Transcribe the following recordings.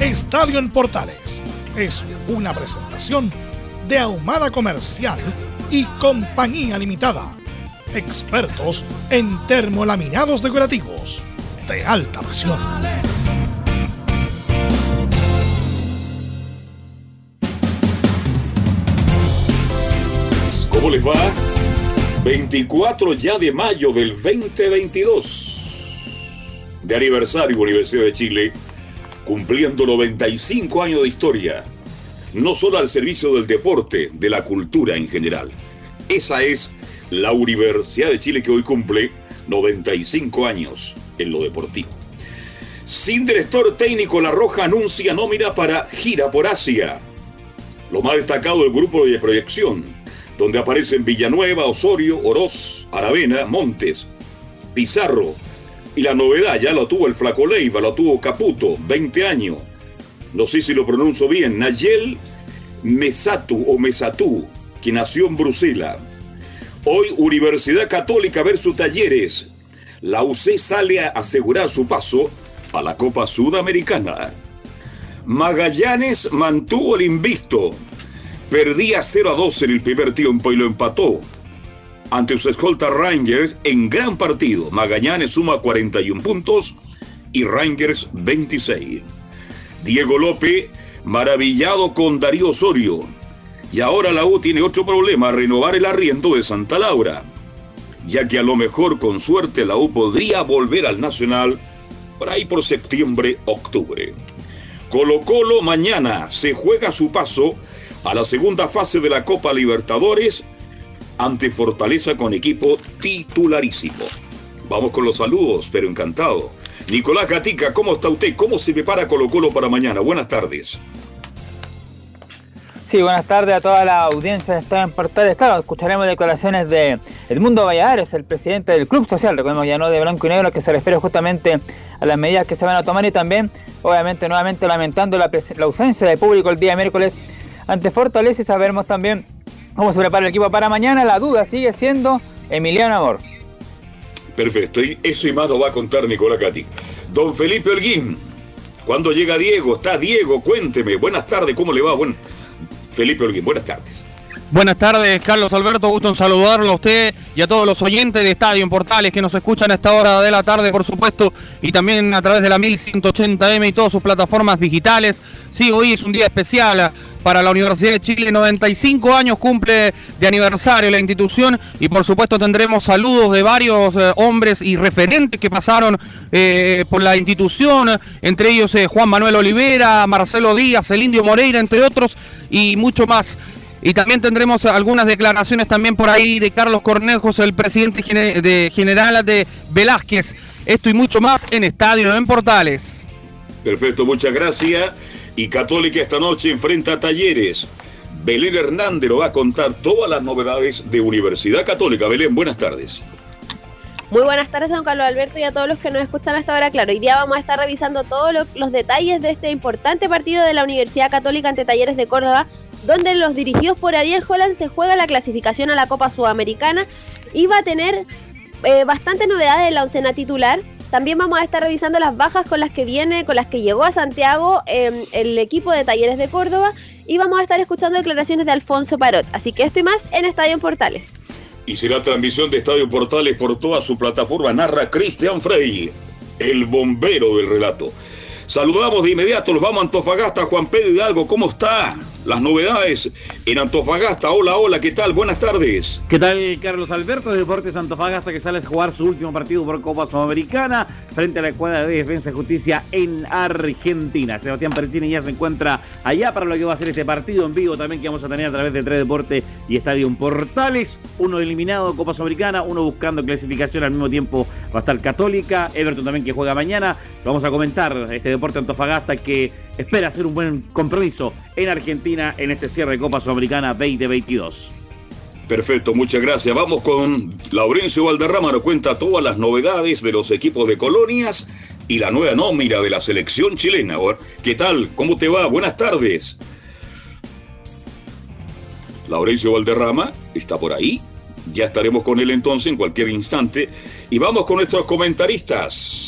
Estadio en Portales es una presentación de Ahumada Comercial y Compañía Limitada. Expertos en termolaminados decorativos de alta presión. ¿Cómo les va? 24 ya de mayo del 2022. De aniversario Universidad de Chile cumpliendo 95 años de historia, no solo al servicio del deporte, de la cultura en general. Esa es la Universidad de Chile que hoy cumple 95 años en lo deportivo. Sin director técnico, La Roja anuncia nómina para Gira por Asia. Lo más destacado del grupo de proyección, donde aparecen Villanueva, Osorio, Oroz, Aravena, Montes, Pizarro, y la novedad ya lo tuvo el Flaco Leiva, lo tuvo Caputo, 20 años. No sé si lo pronuncio bien. Nayel Mesatu o Mesatú, que nació en Bruselas. Hoy Universidad Católica versus Talleres. La UC sale a asegurar su paso a la Copa Sudamericana. Magallanes mantuvo el invisto. Perdía 0 a 2 en el primer tiempo y lo empató ante su escolta Rangers en gran partido. Magallanes suma 41 puntos y Rangers 26. Diego López maravillado con Darío Osorio. Y ahora la U tiene otro problema, renovar el arriendo de Santa Laura. Ya que a lo mejor con suerte la U podría volver al Nacional por ahí por septiembre, octubre. Colo Colo mañana se juega su paso a la segunda fase de la Copa Libertadores ante Fortaleza con equipo titularísimo. Vamos con los saludos, pero encantado. Nicolás Gatica, ¿cómo está usted? ¿Cómo se prepara Colo Colo para mañana? Buenas tardes. Sí, buenas tardes a toda la audiencia de Estadio en Portales. Claro, escucharemos declaraciones de Edmundo Valladares, el presidente del Club Social, recordemos ya no de blanco y negro, que se refiere justamente a las medidas que se van a tomar y también, obviamente, nuevamente lamentando la, ausencia de público el día miércoles ante Fortaleza y saberemos también ¿Cómo se prepara el equipo para mañana? La duda sigue siendo Emiliano Amor. Perfecto, y eso y más lo va a contar Nicolás Cati. Don Felipe Holguín, ¿cuándo llega Diego? ¿Está Diego? Cuénteme. Buenas tardes, ¿cómo le va? Bueno, Felipe Holguín, buenas tardes. Buenas tardes, Carlos Alberto. Gusto en saludarlo a usted y a todos los oyentes de Estadio en Portales que nos escuchan a esta hora de la tarde, por supuesto, y también a través de la 1180M y todas sus plataformas digitales. Sí, hoy es un día especial para la Universidad de Chile. 95 años cumple de aniversario la institución y por supuesto tendremos saludos de varios eh, hombres y referentes que pasaron eh, por la institución, entre ellos eh, Juan Manuel Olivera, Marcelo Díaz, el Indio Moreira, entre otros, y mucho más. Y también tendremos algunas declaraciones también por ahí de Carlos Cornejos, el presidente de general de Velázquez. Esto y mucho más en Estadio en Portales. Perfecto, muchas gracias. Y Católica esta noche enfrenta a Talleres. Belén Hernández lo va a contar todas las novedades de Universidad Católica. Belén, buenas tardes. Muy buenas tardes, don Carlos Alberto, y a todos los que nos escuchan hasta ahora. Claro, hoy día vamos a estar revisando todos los, detalles de este importante partido de la Universidad Católica ante Talleres de Córdoba, donde los dirigidos por Ariel Holland se juega la clasificación a la Copa Sudamericana y va a tener eh, bastantes novedades en la oncena titular. También vamos a estar revisando las bajas con las que viene, con las que llegó a Santiago em, el equipo de Talleres de Córdoba y vamos a estar escuchando declaraciones de Alfonso Parot. Así que esto y más en Estadio Portales. Y será transmisión de Estadio Portales por toda su plataforma. Narra Cristian Frey, el bombero del relato. Saludamos de inmediato, nos vamos a Antofagasta, Juan Pedro Hidalgo, ¿cómo está? Las novedades en Antofagasta. Hola, hola, ¿qué tal? Buenas tardes. ¿Qué tal, Carlos Alberto de Deportes Antofagasta que sale a jugar su último partido por Copa Sudamericana frente a la escuadra de Defensa y Justicia en Argentina? Sebastián Percini ya se encuentra allá para lo que va a ser este partido en vivo también que vamos a tener a través de Tres Deportes y Estadio Portales. Uno eliminado Copa Sudamericana, uno buscando clasificación al mismo tiempo va a estar Católica, Everton también que juega mañana. Vamos a comentar este Deporte Antofagasta que espera hacer un buen compromiso en Argentina en este cierre de Copa Sudamericana 2022. Perfecto, muchas gracias. Vamos con Laurencio Valderrama, nos cuenta todas las novedades de los equipos de colonias y la nueva nómina de la selección chilena. ¿Qué tal? ¿Cómo te va? Buenas tardes. Laurencio Valderrama está por ahí. Ya estaremos con él entonces en cualquier instante. Y vamos con nuestros comentaristas.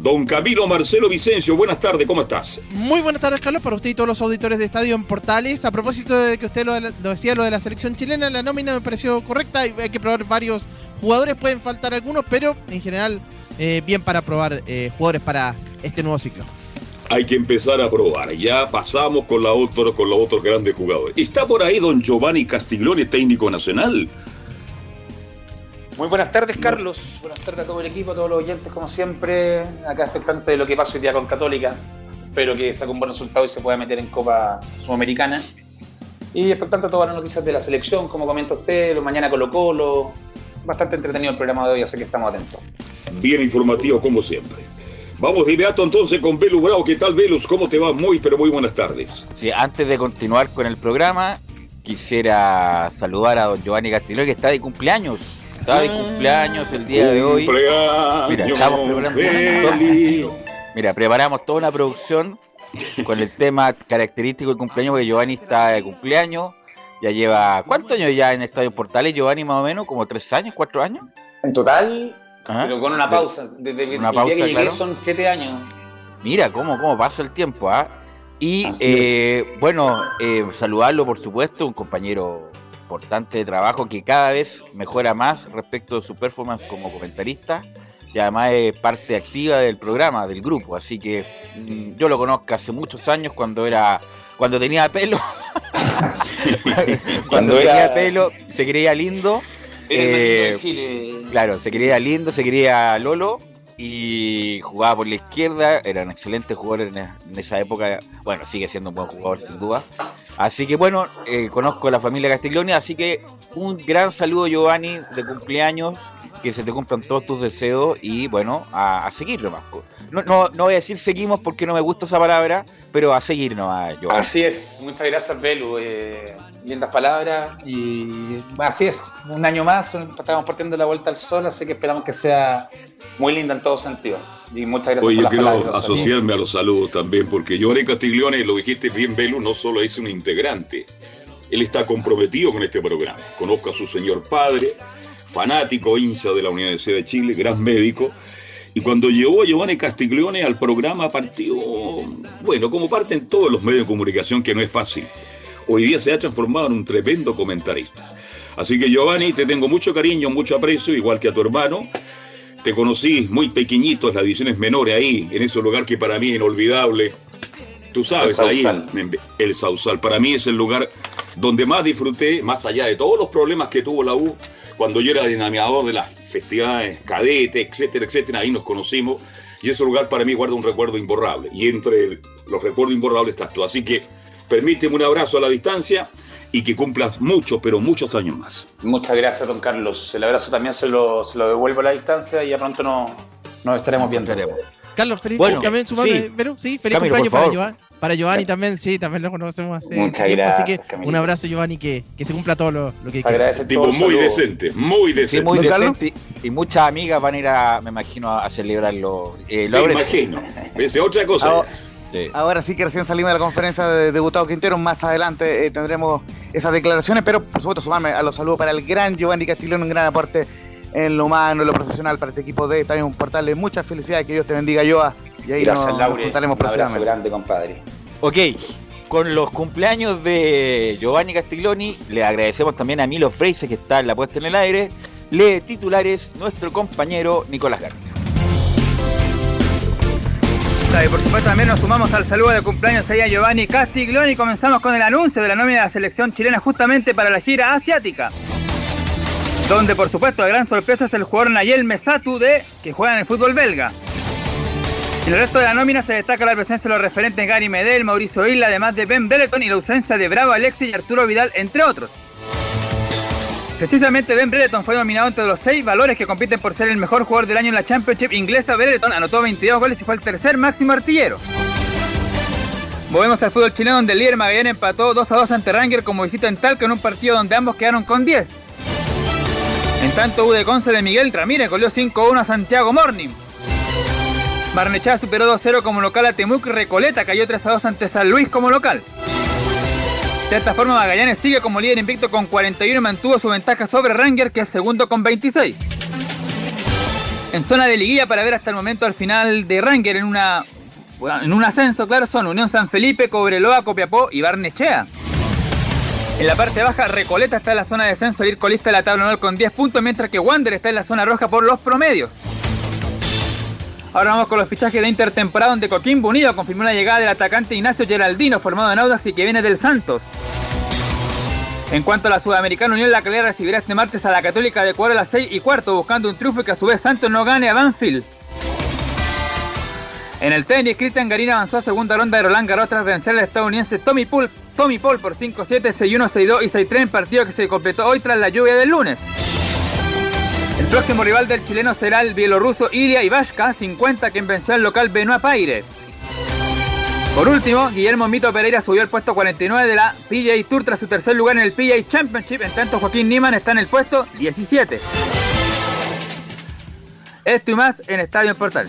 Don Camilo Marcelo Vicencio, buenas tardes, ¿cómo estás? Muy buenas tardes, Carlos, para usted y todos los auditores de Estadio en Portales. A propósito de que usted lo, decía, lo de la selección chilena, la nómina me pareció correcta. Hay que probar varios jugadores, pueden faltar algunos, pero en general, eh, bien para probar eh, jugadores para este nuevo ciclo. Hay que empezar a probar. Ya pasamos con, la otro, con los otros grandes jugadores. ¿Está por ahí don Giovanni Castiglione, técnico nacional? Muy buenas tardes, Carlos. Buenas tardes a todo el equipo, a todos los oyentes, como siempre. Acá expectante de lo que pasa hoy día con Católica. Espero que saque un buen resultado y se pueda meter en Copa Sudamericana. Y expectante a todas las noticias de la selección, como comenta usted, lo mañana Colo Colo. Bastante entretenido el programa de hoy, así que estamos atentos. Bien informativo, como siempre. Vamos de inmediato entonces con Velus Bravo. ¿Qué tal, Velus? ¿Cómo te va? Muy, pero muy buenas tardes. Sí, antes de continuar con el programa, quisiera saludar a don Giovanni Castillo, que está de cumpleaños. Está de cumpleaños el día de hoy. Mira, estamos preparando. Mira, preparamos toda una producción con el tema característico del cumpleaños, porque Giovanni está de cumpleaños. Ya lleva. ¿Cuántos años ya en Estadio Portales, Giovanni, más o menos? ¿Como tres años, cuatro años? En total, pero con una pausa. Desde una pausa, que son siete años. Mira cómo, cómo pasa el tiempo, ¿ah? Y eh, bueno, eh, saludarlo, por supuesto, un compañero importante trabajo que cada vez mejora más respecto de su performance como comentarista y además es parte activa del programa, del grupo. Así que mm, yo lo conozco hace muchos años cuando era cuando tenía pelo. cuando tenía pelo, se creía lindo. Eh, claro, se creía lindo, se creía Lolo y jugaba por la izquierda, era un excelente jugador en, esa época, bueno, sigue siendo un buen jugador sin duda. Así que bueno, eh, conozco a la familia Castiglione, así que un gran saludo Giovanni de cumpleaños, que se te cumplan todos tus deseos y bueno, a, a seguir nomás. No, no, no voy a decir seguimos porque no me gusta esa palabra, pero a seguir nomás, Giovanni. Así es, muchas gracias Belu, eh, lindas palabras y así es, un año más, estamos partiendo la vuelta al sol, así que esperamos que sea muy linda en todo sentido. Y muchas gracias Oye, yo quiero asociarme a los saludos también, porque Giovanni Castiglione, lo dijiste bien, Belu, no solo es un integrante, él está comprometido con este programa. Conozco a su señor padre, fanático, hincha de la Universidad de Chile, gran médico. Y cuando llegó Giovanni Castiglione al programa, partió, bueno, como parte en todos los medios de comunicación, que no es fácil. Hoy día se ha transformado en un tremendo comentarista. Así que Giovanni, te tengo mucho cariño, mucho aprecio, igual que a tu hermano. Te conocí muy pequeñito en las ediciones menores ahí, en ese lugar que para mí es inolvidable. Tú sabes, ahí el Sausal. Para mí es el lugar donde más disfruté, más allá de todos los problemas que tuvo la U, cuando yo era dinamiador de las festividades, cadete, etcétera, etcétera, ahí nos conocimos. Y ese lugar para mí guarda un recuerdo imborrable. Y entre los recuerdos imborrables estás tú. Así que permíteme un abrazo a la distancia y que cumplas muchos, pero muchos años más. Muchas gracias, don Carlos. El abrazo también se lo, se lo devuelvo a la distancia y ya pronto no, nos estaremos viendo. Carlos, feliz bueno, también su sí. pero sí, feliz cumpleaños para Giovanni. Para Giovanni también, sí, también lo conocemos hace Muchas tiempo, gracias, así que un abrazo Giovanni, que, que se cumpla todo lo, lo que quiera. Tipo muy decente, muy decente. Sí, muy decente y muchas amigas van a ir a, me imagino, a celebrarlo. Eh, me imagino, es otra cosa. Ahora, Ahora sí que recién salimos de la conferencia de Gustavo Quintero, más adelante eh, tendremos esas declaraciones, pero por supuesto sumarme a los saludos para el gran Giovanni Castiglione, un gran aporte en lo humano, en lo profesional para este equipo de también un portal muchas felicidades, que Dios te bendiga Joa y ahí Gracias, nos, Laure. nos un abrazo grande, compadre. Ok, con los cumpleaños de Giovanni Castiglioni, le agradecemos también a Milo Freise que está en la puesta en el aire, lee titulares nuestro compañero Nicolás García. Y por supuesto también nos sumamos al saludo de cumpleaños ahí a Giovanni Castiglione y comenzamos con el anuncio de la nómina de la selección chilena justamente para la gira asiática. Donde por supuesto la gran sorpresa es el jugador Nayel Mesatu de que juega en el fútbol belga. En el resto de la nómina se destaca la presencia de los referentes Gary Medel, Mauricio Isla, además de Ben Brereton y la ausencia de Bravo Alexis y Arturo Vidal, entre otros. Precisamente Ben Brereton fue nominado entre los seis valores que compiten por ser el mejor jugador del año en la Championship inglesa. Brereton anotó 22 goles y fue el tercer máximo artillero. Volvemos al fútbol chileno donde el líder Magallanes empató 2 a 2 ante Ranger como visita en Talca en un partido donde ambos quedaron con 10. En tanto, U de Conce de Miguel Ramírez goleó 5-1 a Santiago Morning. Barnechea superó 2-0 como local a Temuc y Recoleta cayó 3-2 ante San Luis como local. De esta forma Magallanes sigue como líder invicto con 41 y mantuvo su ventaja sobre Ranger que es segundo con 26. En zona de liguilla para ver hasta el momento al final de Ranger en una en un ascenso, claro, son Unión San Felipe, Cobreloa, Copiapó y Barnechea. En la parte baja, Recoleta está en la zona de descenso, ir colista de la tabla anual con 10 puntos, mientras que Wander está en la zona roja por los promedios. Ahora vamos con los fichajes de intertemporada donde Coquimbo Unido confirmó la llegada del atacante Ignacio Geraldino, formado en Audax y que viene del Santos. En cuanto a la Sudamericana Unión, la Calera recibirá este martes a la Católica de Ecuador a las 6 y cuarto, buscando un triunfo que a su vez Santos no gane a Banfield. En el tenis, Cristian Garín avanzó a segunda ronda de Roland Garros tras vencer al estadounidense Tommy Paul, Tommy Paul por 5-7, 6-1, 6-2 y 6-3 en partido que se completó hoy tras la lluvia del lunes. Próximo rival del chileno será el bielorruso Ilya Ivashka, 50, quien venció al local Benoit Paire. Por último, Guillermo Mito Pereira subió al puesto 49 de la PGA Tour tras su tercer lugar en el PGA Championship, en tanto Joaquín Niman está en el puesto 17. Esto y más en Estadio Portal.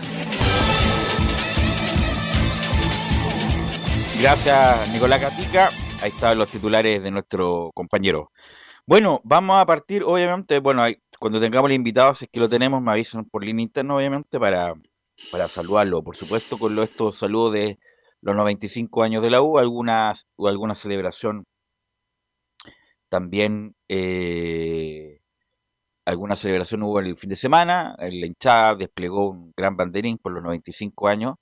Gracias, Nicolás Gatica. Ahí están los titulares de nuestro compañero. Bueno, vamos a partir, obviamente, bueno, cuando tengamos el invitado, si es que lo tenemos, me avisan por línea interna, obviamente, para, para saludarlo. Por supuesto, con estos saludos de los 95 años de la U, algunas, o alguna celebración también, eh, alguna celebración hubo el fin de semana, la hinchada desplegó un gran banderín por los 95 años,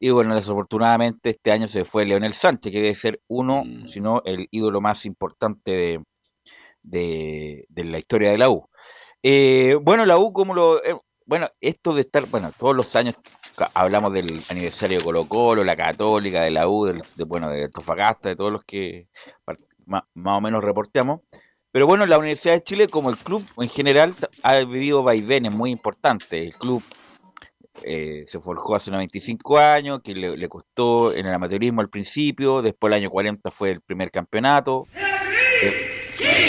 y bueno, desafortunadamente este año se fue Leonel Sánchez, que debe ser uno, mm. si no el ídolo más importante de, de, la historia de la U. Eh, bueno, la U, como lo. Eh, bueno, esto de estar, bueno, todos los años hablamos del aniversario de Colo Colo, la Católica, de la U, de, bueno, de Tofagasta, de todos los que más, o menos reporteamos. Pero bueno, la Universidad de Chile, como el club en general, ha vivido vaivenes muy importantes. El club eh, se forjó hace 95 años, que le, costó en el amateurismo al principio, después el año 40 fue el primer campeonato, eh,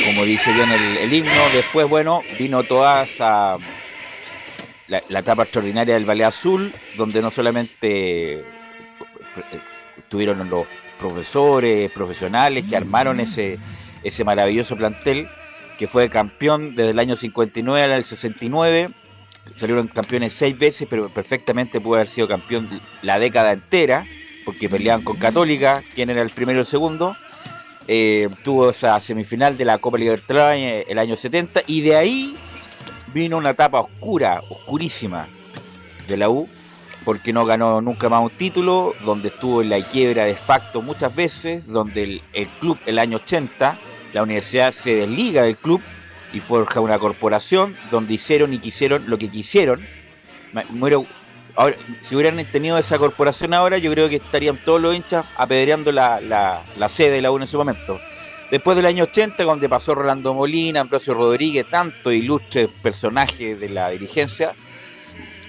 como dice bien el, el, himno, después, bueno, vino toda esa, la, etapa extraordinaria del Valle Azul, donde no solamente tuvieron los profesores, profesionales que armaron ese, ese maravilloso plantel, que fue campeón desde el año 59 al 69, salieron campeones seis veces, pero perfectamente pudo haber sido campeón la década entera, porque peleaban con Católica, quien era el primero y el segundo. Eh, tuvo esa semifinal de la Copa Libertadores el año 70 y de ahí vino una etapa oscura, oscurísima de la U, porque no ganó nunca más un título, donde estuvo en la quiebra de facto muchas veces, donde el, el club el año 80, la universidad se desliga del club y forja una corporación donde hicieron y quisieron lo que quisieron. Si hubieran tenido esa corporación ahora, yo creo que estarían todos los hinchas apedreando la, la, sede de la U en ese momento. Después del año 80, donde pasó Rolando Molina, Ambrosio Rodríguez, tanto ilustres personajes de la dirigencia,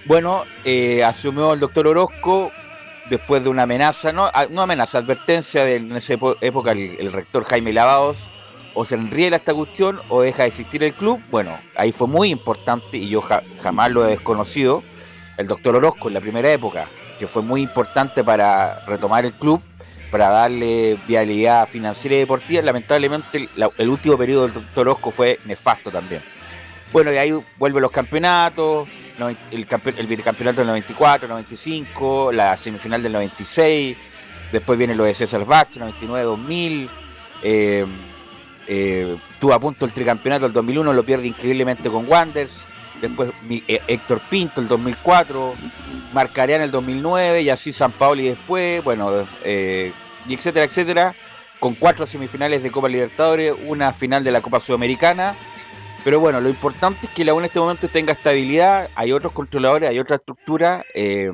bueno, eh, asumió el doctor Orozco después de una amenaza, no, ah, no amenaza, advertencia de en esa época el rector Jaime Lavados, o se enriela esta cuestión o deja de existir el club. Bueno, ahí fue muy importante y yo jamás lo he desconocido. El doctor Orozco en la primera época, que fue muy importante para retomar el club, para darle viabilidad financiera y deportiva. Lamentablemente, el último periodo del doctor Orozco fue nefasto también. Bueno, y ahí vuelven los campeonatos, el, el bicampeonato del 94, 95, la semifinal del 96, después viene lo de César Bach, 99, 2000. Eh, eh, tuvo a punto el tricampeonato del 2001, lo pierde increíblemente con Wanders. Después eh, Héctor Pinto el 2004, Marcarián el 2009 y así San Paolo y después, bueno, eh, y etcétera, etcétera, con cuatro semifinales de Copa Libertadores, una final de la Copa Sudamericana. Pero bueno, lo importante es que la U en este momento tenga estabilidad, hay otros controladores, hay otra estructura. Eh,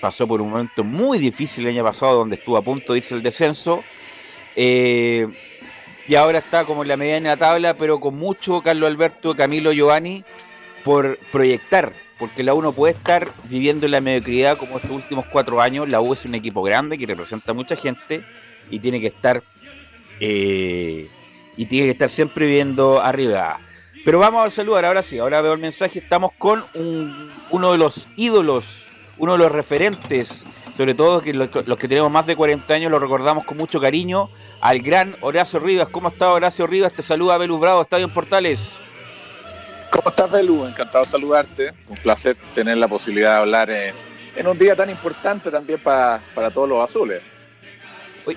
pasó por un momento muy difícil el año pasado donde estuvo a punto de irse el descenso. Y ahora está como en la mediana tabla, pero con mucho Carlos Alberto, Camilo Giovanni por proyectar, porque la U no puede estar viviendo en la mediocridad como estos últimos cuatro años. La U es un equipo grande que representa a mucha gente y tiene que estar eh, y tiene que estar siempre viendo arriba. Pero vamos a saludar, ahora sí, ahora veo el mensaje. Estamos con uno de los ídolos, uno de los referentes, sobre todo que los, que tenemos más de 40 años lo recordamos con mucho cariño, al gran Horacio Rivas. ¿Cómo está Horacio Rivas? Te saluda Belus Bravo, Estadio en Portales. ¿Cómo estás, Belu? Encantado de saludarte. Un placer tener la posibilidad de hablar en, un día tan importante también para, todos los azules.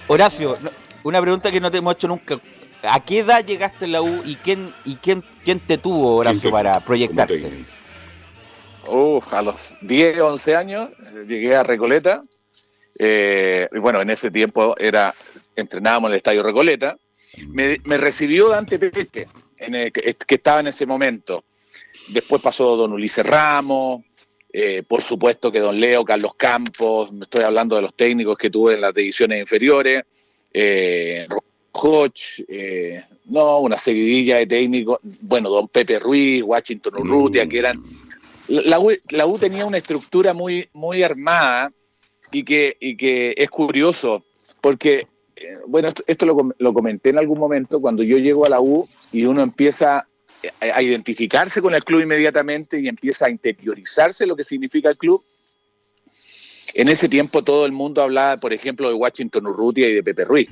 Horacio, una pregunta que no te hemos hecho nunca. ¿A qué edad llegaste a la U y quién y quién, quién te tuvo, Horacio, para proyectarte? a los 10, 11 años eh, llegué a Recoleta. Eh, y bueno, en ese tiempo era entrenábamos en el Estadio Recoleta. Me, recibió Dante Pepe, en que, estaba en ese momento. Después pasó don Ulises Ramos, eh, por supuesto que don Leo, Carlos Campos, me estoy hablando de los técnicos que tuve en las divisiones inferiores, eh, eh, no, una seguidilla de técnicos, bueno, don Pepe Ruiz, Washington Urrutia, que eran... La U, tenía una estructura muy, muy armada y que, y que es curioso, porque, eh, bueno, esto, lo comenté en algún momento, cuando yo llego a la U y uno empieza a identificarse con el club inmediatamente y empieza a interiorizarse lo que significa el club. En ese tiempo todo el mundo hablaba, por ejemplo, de Washington Urrutia y de Pepe Ruiz,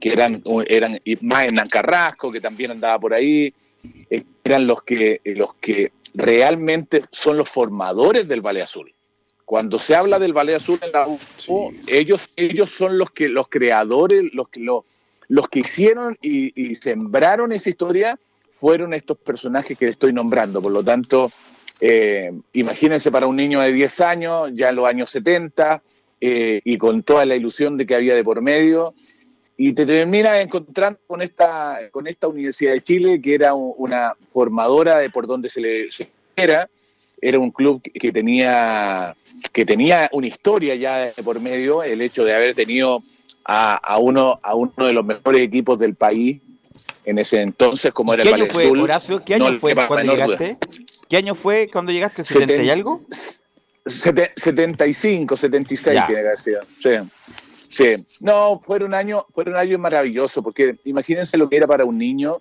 que eran, eran más en Carrasco, que también andaba por ahí, eh, eran los que, los que realmente son los formadores del Valle Azul. Cuando se habla del Valle Azul en la U, ellos, ellos son los que los creadores, los que los, los que hicieron y, y sembraron esa historia fueron estos personajes que estoy nombrando. Por lo tanto, eh, imagínense para un niño de 10 años, ya en los años 70, eh, y con toda la ilusión de que había de por medio, y te terminas encontrando con esta, Universidad de Chile, que era una formadora de por donde se le era, era un club que tenía, que tenía una historia ya de por medio, el hecho de haber tenido a uno de los mejores equipos del país en ese entonces, como era ¿Qué el año fue, Horacio? ¿Qué año fue cuando llegaste? ¿Qué año fue cuando llegaste? ¿70 y algo? 75, 76 tiene que haber sido. Sí. sí. No, fue un año, fue un año maravilloso, porque imagínense lo que era para un niño,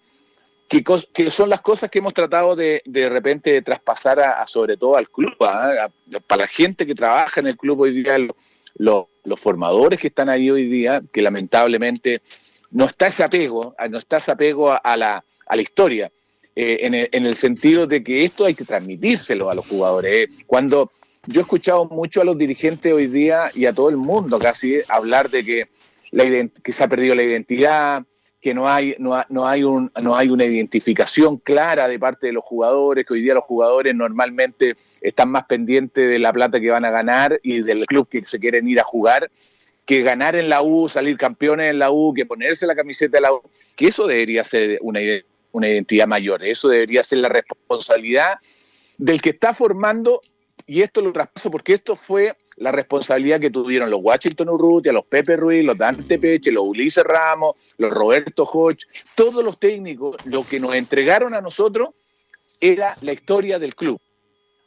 que, que son las cosas que hemos tratado de de repente traspasar a, sobre todo al club, ¿ah? para la gente que trabaja en el club hoy día, los formadores que están ahí hoy día, que lamentablemente no está ese apego, no está ese apego a, la, a la historia, eh, en, el, sentido de que esto hay que transmitírselo a los jugadores. Eh. Cuando yo he escuchado mucho a los dirigentes hoy día y a todo el mundo casi hablar de que, la que se ha perdido la identidad, que no hay, no, no, hay un, no hay una identificación clara de parte de los jugadores, que hoy día los jugadores normalmente están más pendientes de la plata que van a ganar y del club que se quieren ir a jugar que ganar en la U, salir campeones en la U, que ponerse la camiseta de la U, que eso debería ser una, una identidad mayor, eso debería ser la responsabilidad del que está formando, y esto lo traspaso porque esto fue la responsabilidad que tuvieron los Washington Urrutia, los Pepe Ruiz, los Dante Peche, los Ulises Ramos, los Roberto Hodge, todos los técnicos, lo que nos entregaron a nosotros era la historia del club.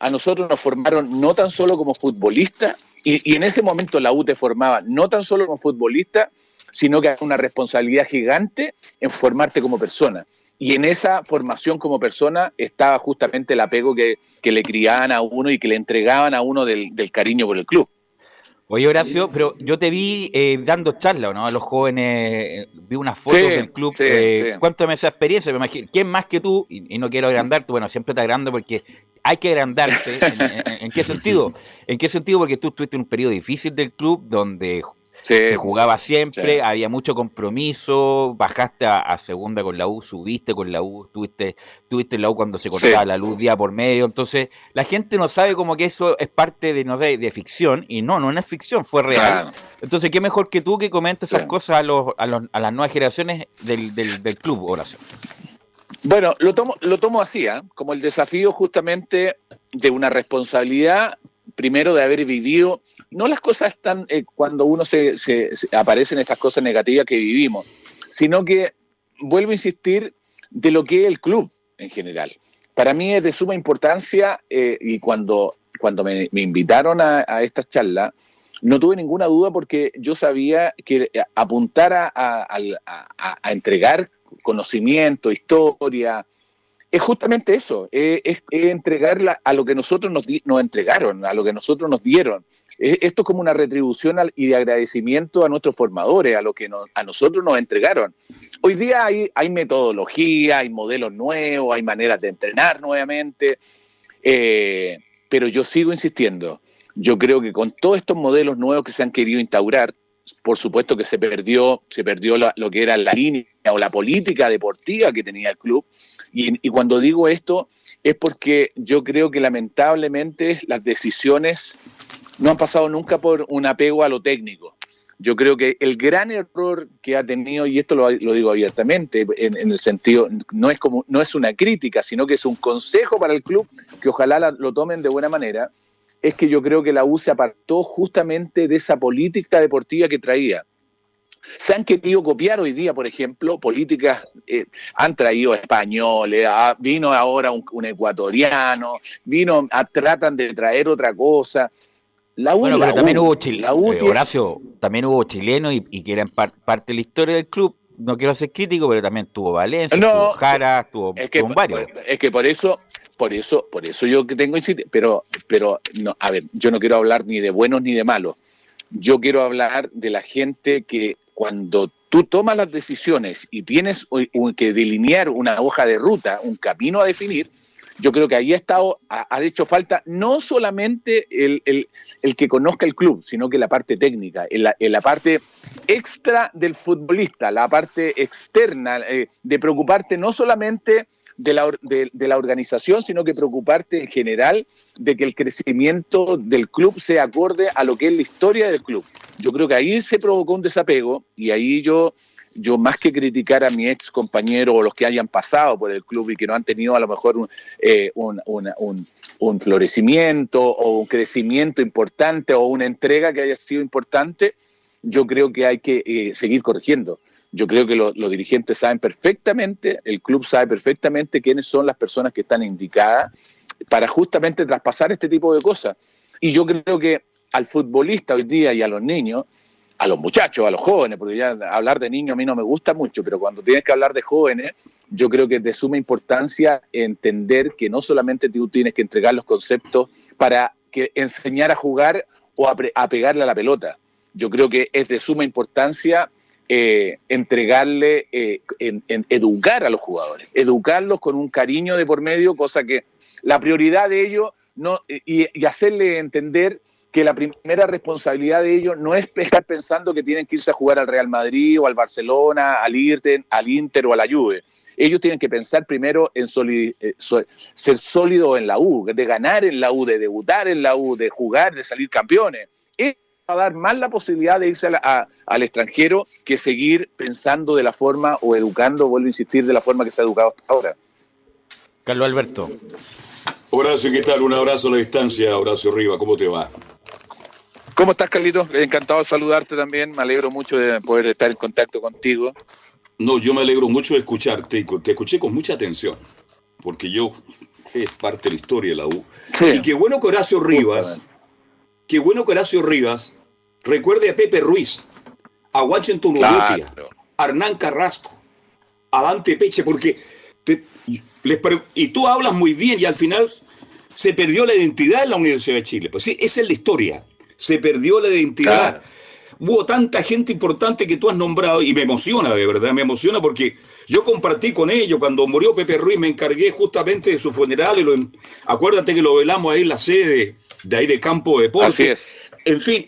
A nosotros nos formaron no tan solo como futbolistas, y, en ese momento la U te formaba no tan solo como futbolista, sino que una responsabilidad gigante en formarte como persona. Y en esa formación como persona estaba justamente el apego que, le criaban a uno y que le entregaban a uno del, cariño por el club. Oye, Horacio, pero yo te vi eh, dando charlas, ¿no? A los jóvenes, eh, vi unas fotos del club. Eh, Cuéntame esa experiencia, me imagino. ¿Quién más que tú? Y, no quiero agrandarte, bueno, siempre te agrando porque hay que agrandarte. ¿En, qué sentido? ¿En qué sentido? Porque tú estuviste en un periodo difícil del club donde se jugaba siempre, había mucho compromiso, bajaste a, segunda con la U, subiste con la U, tuviste, tuviste la U cuando se cortaba la luz día por medio, entonces la gente no sabe como que eso es parte de, no de ficción, y no, no, es ficción, fue real. Entonces, qué mejor que tú que comentes esas cosas a, los, a, los, a las nuevas generaciones del, del, del club, Horacio. Bueno, lo tomo, lo tomo así, ¿eh? como el desafío justamente de una responsabilidad, primero de haber vivido, no las cosas están eh, cuando uno se, se, aparecen estas cosas negativas que vivimos, sino que, vuelvo a insistir, de lo que es el club en general. Para mí es de suma importancia eh, y cuando, cuando me, invitaron a, esta charla, no tuve ninguna duda porque yo sabía que apuntar a, entregar conocimiento, historia. Es justamente eso, es, entregarla a lo que nosotros nos, nos, entregaron, a lo que nosotros nos dieron. Esto es como una retribución y de agradecimiento a nuestros formadores, a lo que a nosotros nos entregaron. Hoy día hay, hay metodología, hay modelos nuevos, hay maneras de entrenar nuevamente, eh, pero yo sigo insistiendo. Yo creo que con todos estos modelos nuevos que se han querido instaurar, por supuesto que se perdió, se perdió lo que era la línea o la política deportiva que tenía el club. Y, cuando digo esto es porque yo creo que lamentablemente las decisiones no han pasado nunca por un apego a lo técnico. Yo creo que el gran error que ha tenido, y esto lo, digo abiertamente, en, el sentido, no es, como, no es una crítica, sino que es un consejo para el club, que ojalá lo tomen de buena manera, es que yo creo que la U se apartó justamente de esa política deportiva que traía. Se han querido copiar hoy día, por ejemplo, políticas, eh, han traído españoles, vino ahora un, ecuatoriano, vino, tratan de traer otra cosa. La U, bueno, pero también hubo chilenos, eh, Horacio, también hubo chilenos y, que eran parte de la historia del club. No quiero ser crítico, pero también tuvo Valencia, tuvo Jara, tuvo, es que, varios. Es que por eso, por eso, por eso yo que tengo pero, pero no, a ver, yo no quiero hablar ni de buenos ni de malos. Yo quiero hablar de la gente que cuando tú tomas las decisiones y tienes que delinear una hoja de ruta, un camino a definir, yo creo que ahí ha estado, ha, hecho falta no solamente el, que conozca el club, sino que la parte técnica, en la, parte extra del futbolista, la parte externa, eh, de preocuparte no solamente de la, de, la organización, sino que preocuparte en general de que el crecimiento del club sea acorde a lo que es la historia del club. Yo creo que ahí se provocó un desapego y ahí yo, yo más que criticar a mi ex compañero o los que hayan pasado por el club y que no han tenido a lo mejor un, eh, un, florecimiento o un crecimiento importante o una entrega que haya sido importante, yo creo que hay que eh, seguir corrigiendo. Yo creo que los dirigentes saben perfectamente, el club sabe perfectamente quiénes son las personas que están indicadas para justamente traspasar este tipo de cosas. Y yo creo que al futbolista hoy día y a los niños, a los muchachos, a los jóvenes, porque ya hablar de niños a mí no me gusta mucho, pero cuando tienes que hablar de jóvenes, yo creo que es de suma importancia entender que no solamente tú tienes que entregar los conceptos para que enseñar a jugar o a pegarle a la pelota. Yo creo que es de suma importancia eh, entregarle, eh, educar a los jugadores, educarlos con un cariño de por medio, cosa que la prioridad de ellos no, y, hacerle entender que la primera responsabilidad de ellos no es estar pensando que tienen que irse a jugar al Real Madrid o al Barcelona, al Inter, al Inter o a la Juve. Ellos tienen que pensar primero en eh, ser sólidos en la U, de ganar en la U, de debutar en la U, de jugar, de salir campeones a dar más la posibilidad de irse al extranjero que seguir pensando de la forma o educando, vuelvo a insistir, de la forma que se ha educado hasta ahora. Carlos Alberto. Horacio, ¿qué tal? Un abrazo a la distancia, Horacio Riva, ¿cómo te va? ¿Cómo estás, Carlito? Encantado de saludarte también, me alegro mucho de poder estar en contacto contigo. No, yo me alegro mucho de escucharte te escuché con mucha atención, porque yo sé, es parte de la historia de la U. Y qué bueno que Horacio Rivas... Qué bueno que Horacio Rivas recuerde a Pepe Ruiz, a Washington Urrutia, a Hernán Carrasco, a Dante Peche, porque y tú hablas muy bien y al final se perdió la identidad en la Universidad de Chile. Pues sí, esa es la historia. Se perdió la identidad. Hubo tanta gente importante que tú has nombrado y me emociona, de verdad, me emociona porque yo compartí con ellos cuando murió Pepe Ruiz, me encargué justamente de su funeral y lo, acuérdate que lo velamos ahí en la sede de ahí de campo de deporte. Así es. En fin,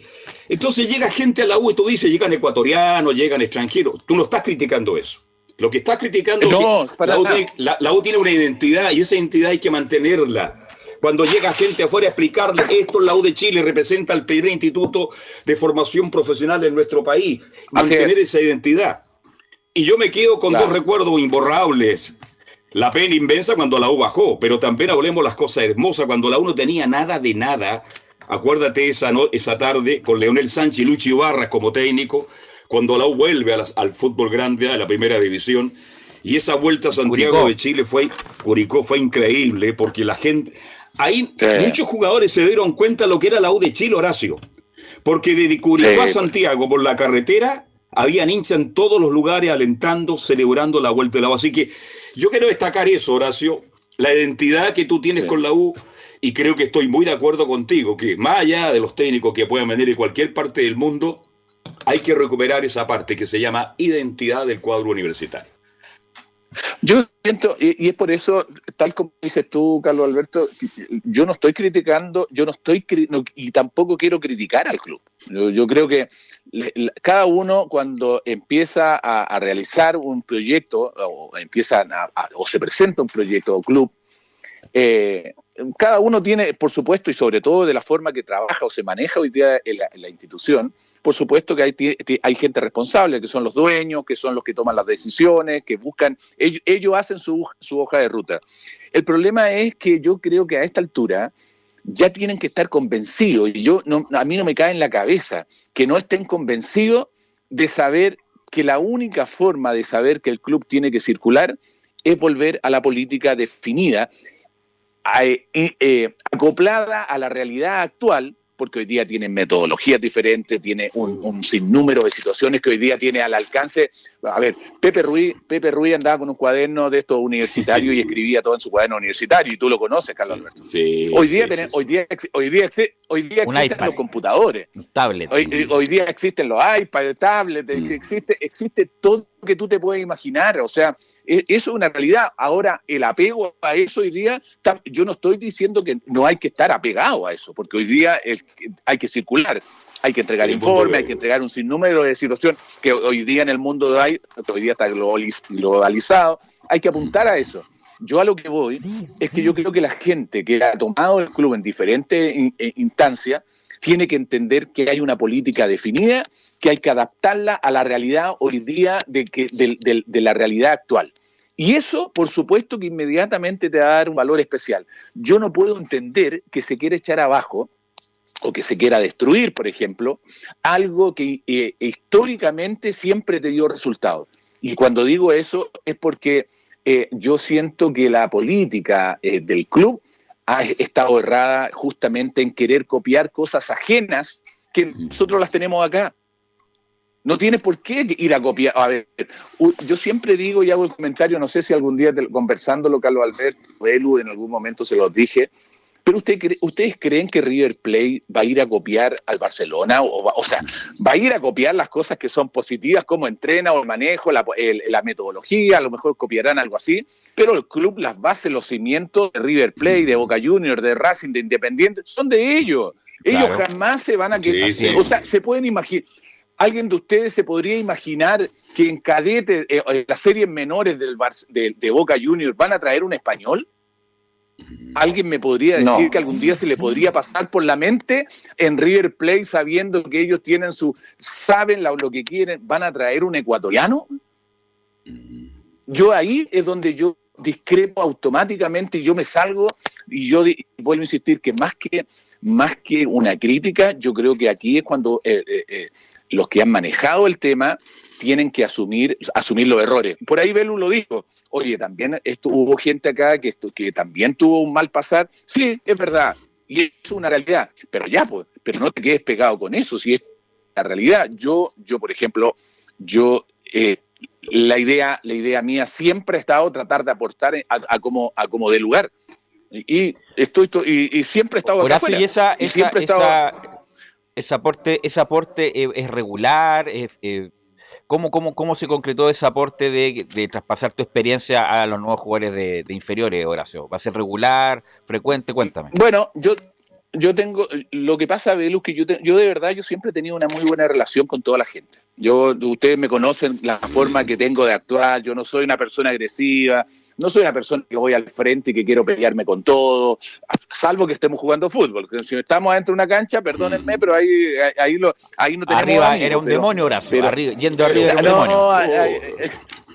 entonces llega gente a la U y tú dices, llegan ecuatorianos, llegan extranjeros. Tú no estás criticando eso. Lo que estás criticando No, es que la U, tiene, la- la U tiene una identidad y esa identidad hay que mantenerla. Cuando llega gente afuera a explicarle esto, la U de Chile representa el primer instituto de formación profesional en nuestro país. Mantener es. esa identidad. Y yo me quedo con Claro. dos recuerdos imborrables. La pena inmensa cuando la U bajó, pero también hablemos las cosas hermosas cuando la U no tenía nada de nada. Acuérdate esa, no- esa tarde con Leonel Sánchez y Lucho Ibarra como técnico, cuando la U vuelve a las- al fútbol grande, a la primera división. Y esa vuelta a Santiago Curicó. de Chile fue, Curicó fue increíble porque la gente, ahí Sí. muchos jugadores se dieron cuenta lo que era la U de Chile, Horacio. Porque desde Curicó a. Santiago por la carretera habían hinchas en todos los lugares alentando, celebrando la vuelta de la U. Así que yo quiero destacar eso, Horacio, la identidad que tú tienes Sí. con la U. Y creo que estoy muy de acuerdo contigo, que más allá de los técnicos que puedan venir de cualquier parte del mundo, hay que recuperar esa parte que se llama identidad del cuadro universitario. Yo siento, y, y es por eso, tal como dices tú, Carlos Alberto, yo no estoy criticando, yo no estoy, no- y tampoco quiero criticar al club. Yo, creo que le- cada uno cuando empieza a, realizar un proyecto, o empiezan a- o se presenta un proyecto o club, eh, cada uno tiene, por supuesto, y sobre todo de la forma que trabaja o se maneja hoy día en la, institución, por supuesto que hay, gente responsable, que son los dueños, que son los que toman las decisiones, que buscan, ellos, hacen su, hoja de ruta. El problema es que yo creo que a esta altura ya tienen que estar convencidos, y yo a mí no me cae en la cabeza que no estén convencidos de saber que la única forma de saber que el club tiene que circular es volver a la política definida, acoplada a la realidad actual, porque hoy día tiene metodologías diferentes, tiene un, un sinnúmero de situaciones que hoy día tiene al alcance. A ver, Pepe Ruiz, Pepe Ruiz andaba con un cuaderno de estos universitarios y escribía todo en su cuaderno universitario, y tú lo conoces, Carlos Alberto. Sí, Hoy día, sí, sí, hoy día, hoy día, hoy día existen iPad. los computadores. Tablet. Hoy, eh, hoy día existen los iPads, tablets, Mm. existe, existe todo lo que tú te puedes imaginar. O sea, eso es una realidad. Ahora, el apego a eso hoy día, yo no estoy diciendo que no hay que estar apegado a eso, porque hoy día hay que circular, hay que entregar informes, hay que entregar un sinnúmero de situaciones que hoy día en el mundo hay, hoy día está globaliz- globalizado, hay que apuntar a eso. Yo a lo que voy es que yo creo que la gente que ha tomado el club en diferentes eh, instancias tiene que entender que hay una política definida, que hay que adaptarla a la realidad hoy día de, que, de la realidad actual. Y eso, por supuesto, que inmediatamente te va a dar un valor especial. Yo no puedo entender que se quiera echar abajo o que se quiera destruir, por ejemplo, algo que eh, históricamente siempre te dio resultados. Y cuando digo eso es porque eh, yo siento que la política eh, del club ha estado errada justamente en querer copiar cosas ajenas que nosotros las tenemos acá. No tienes por qué ir a copiar. A ver, yo siempre digo y hago el comentario, no sé si algún día conversándolo, Carlos Alberto, en algún momento se los dije, pero usted ¿ustedes creen que River Plate va a ir a copiar al Barcelona? O, va- o sea, va a ir a copiar las cosas que son positivas, como entrena o el manejo, la, el- la metodología, a lo mejor copiarán algo así, pero el club, las bases, los cimientos de River Plate, de Boca Juniors, de Racing, de Independiente, son de ellos. Ellos Claro. jamás se van a quedar. Sí, sí. O sea, se pueden imaginar. ¿Alguien de ustedes se podría imaginar que en cadete, eh, las series menores del Bar- de, de Boca Juniors, van a traer un español? ¿Alguien me podría decir No. que algún día se le podría pasar por la mente en River Plate sabiendo que ellos tienen su, saben lo que quieren, van a traer un ecuatoriano? Yo ahí es donde yo discrepo automáticamente y yo me salgo y yo vuelvo a insistir que más que más que una crítica, yo creo que aquí es cuando eh, eh, los que han manejado el tema tienen que asumir, asumir los errores. Por ahí Belu lo dijo, oye, también esto, hubo gente acá que, esto, que también tuvo un mal pasar. Sí, es verdad, y es una realidad, pero ya, pues, pero no te quedes pegado con eso, si es la realidad. Yo, yo por ejemplo, yo, eh, la, idea, la idea mía siempre ha estado tratar de aportar a, a como, a como de lugar. Y, y estoy, y, y siempre he estado acá Horacio, y esa, Y esa, siempre he estado- esa- ese aporte, ese aporte eh, es regular, eh, ¿cómo, cómo, ¿cómo se concretó ese aporte de, traspasar tu experiencia a los nuevos jugadores de, de inferiores, Horacio? ¿Va a ser regular, frecuente? Cuéntame. Bueno, yo, yo tengo, lo que pasa, Velus, que yo, yo de verdad, yo siempre he tenido una muy buena relación con toda la gente. Yo, ustedes me conocen la forma que tengo de actuar, yo no soy una persona agresiva, no soy una persona que voy al frente y que quiero pelearme con todo, salvo que estemos jugando fútbol. Si estamos dentro de una cancha, perdónenme, pero ahí, ahí, lo, ahí no tenemos. Arriba era un demonio, Horacio, yendo arriba era un no, demonio.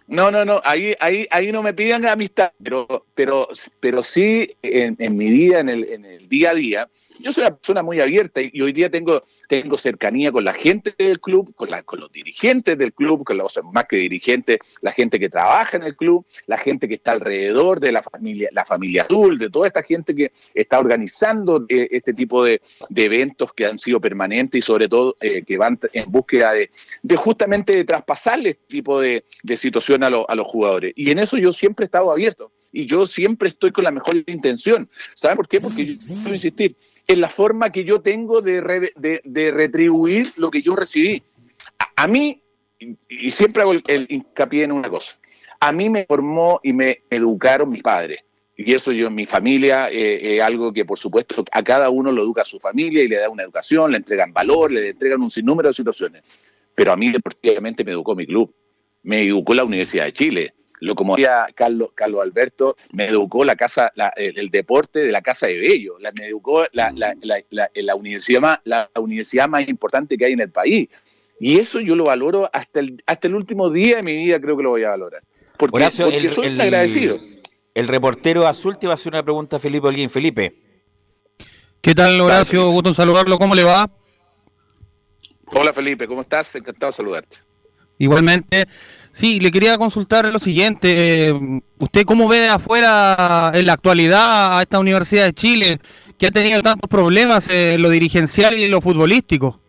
No, no, no, ahí, ahí, ahí no me pidan amistad, pero, pero, pero sí en, en mi vida, en el, en el día a día, yo soy una persona muy abierta y, hoy día tengo, tengo cercanía con la gente del club, con, la, con los dirigentes del club, con los más que dirigentes, la gente que trabaja en el club, la gente que está alrededor de la familia, la familia azul, de toda esta gente que está organizando eh, este tipo de, eventos que han sido permanentes y sobre todo eh, que van en búsqueda de, justamente de traspasarle este tipo de, situación a, a los jugadores. Y en eso yo siempre he estado abierto y yo siempre estoy con la mejor intención. ¿Saben por qué? Porque yo quiero insistir, en la forma que yo tengo de, de, retribuir lo que yo recibí. A, mí, y, siempre hago el, hincapié en una cosa, a mí me formó y me educaron mis padres. Y eso yo mi familia eh, es algo que por supuesto a cada uno lo educa a su familia y le da una educación, le entregan valor, le entregan un sinnúmero de situaciones. Pero a mí deportivamente me educó mi club, me educó la Universidad de Chile, lo como decía Carlos, Carlos Alberto, me educó la casa, el, deporte de la Casa de Bello, la, me educó la, la, universidad más, la universidad más importante que hay en el país. Y eso yo lo valoro hasta el, hasta el último día de mi vida, creo que lo voy a valorar. Porque, soy agradecido. El reportero azul te va a hacer una pregunta a Felipe Holguín. Felipe. ¿Qué tal, Horacio? Gusto en saludarlo. ¿Cómo le va? Hola, Felipe. ¿Cómo estás? Encantado de saludarte. Igualmente. Sí, le quería consultar lo siguiente. Eh, ¿Usted cómo ve de afuera en la actualidad a esta Universidad de Chile, que ha tenido tantos problemas en lo dirigencial y en lo futbolístico?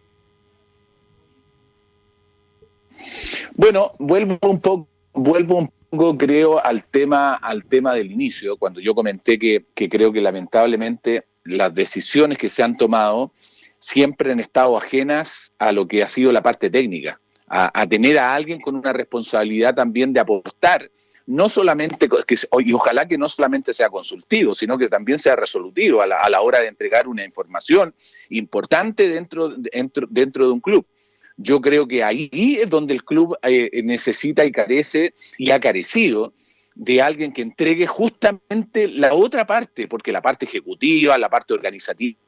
Bueno, vuelvo un poco, vuelvo un poco, creo, al tema, al tema del inicio, cuando yo comenté que, que creo que lamentablemente las decisiones que se han tomado siempre han estado ajenas a lo que ha sido la parte técnica a, tener a alguien con una responsabilidad también de aportar no solamente, que, y ojalá que no solamente sea consultivo, sino que también sea resolutivo a la, hora de entregar una información importante dentro, dentro, dentro de un club. Yo creo que ahí es donde el club eh, necesita y carece y ha carecido de alguien que entregue justamente la otra parte, porque la parte ejecutiva, la parte organizativa,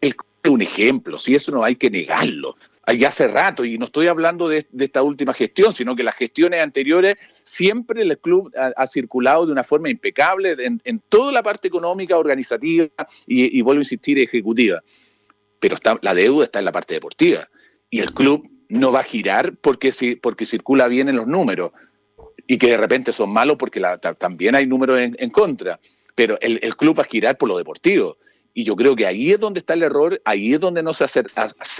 es un ejemplo, si eso no hay que negarlo ya hace rato, y no estoy hablando de, esta última gestión, sino que las gestiones anteriores siempre el club ha, circulado de una forma impecable en, toda la parte económica, organizativa y, vuelvo a insistir, ejecutiva. Pero está, la deuda está en la parte deportiva y el club no va a girar porque, porque circula bien en los números y que de repente son malos porque también hay números en, contra. Pero el, el club va a girar por lo deportivo y yo creo que ahí es donde está el error, ahí es donde no se ha,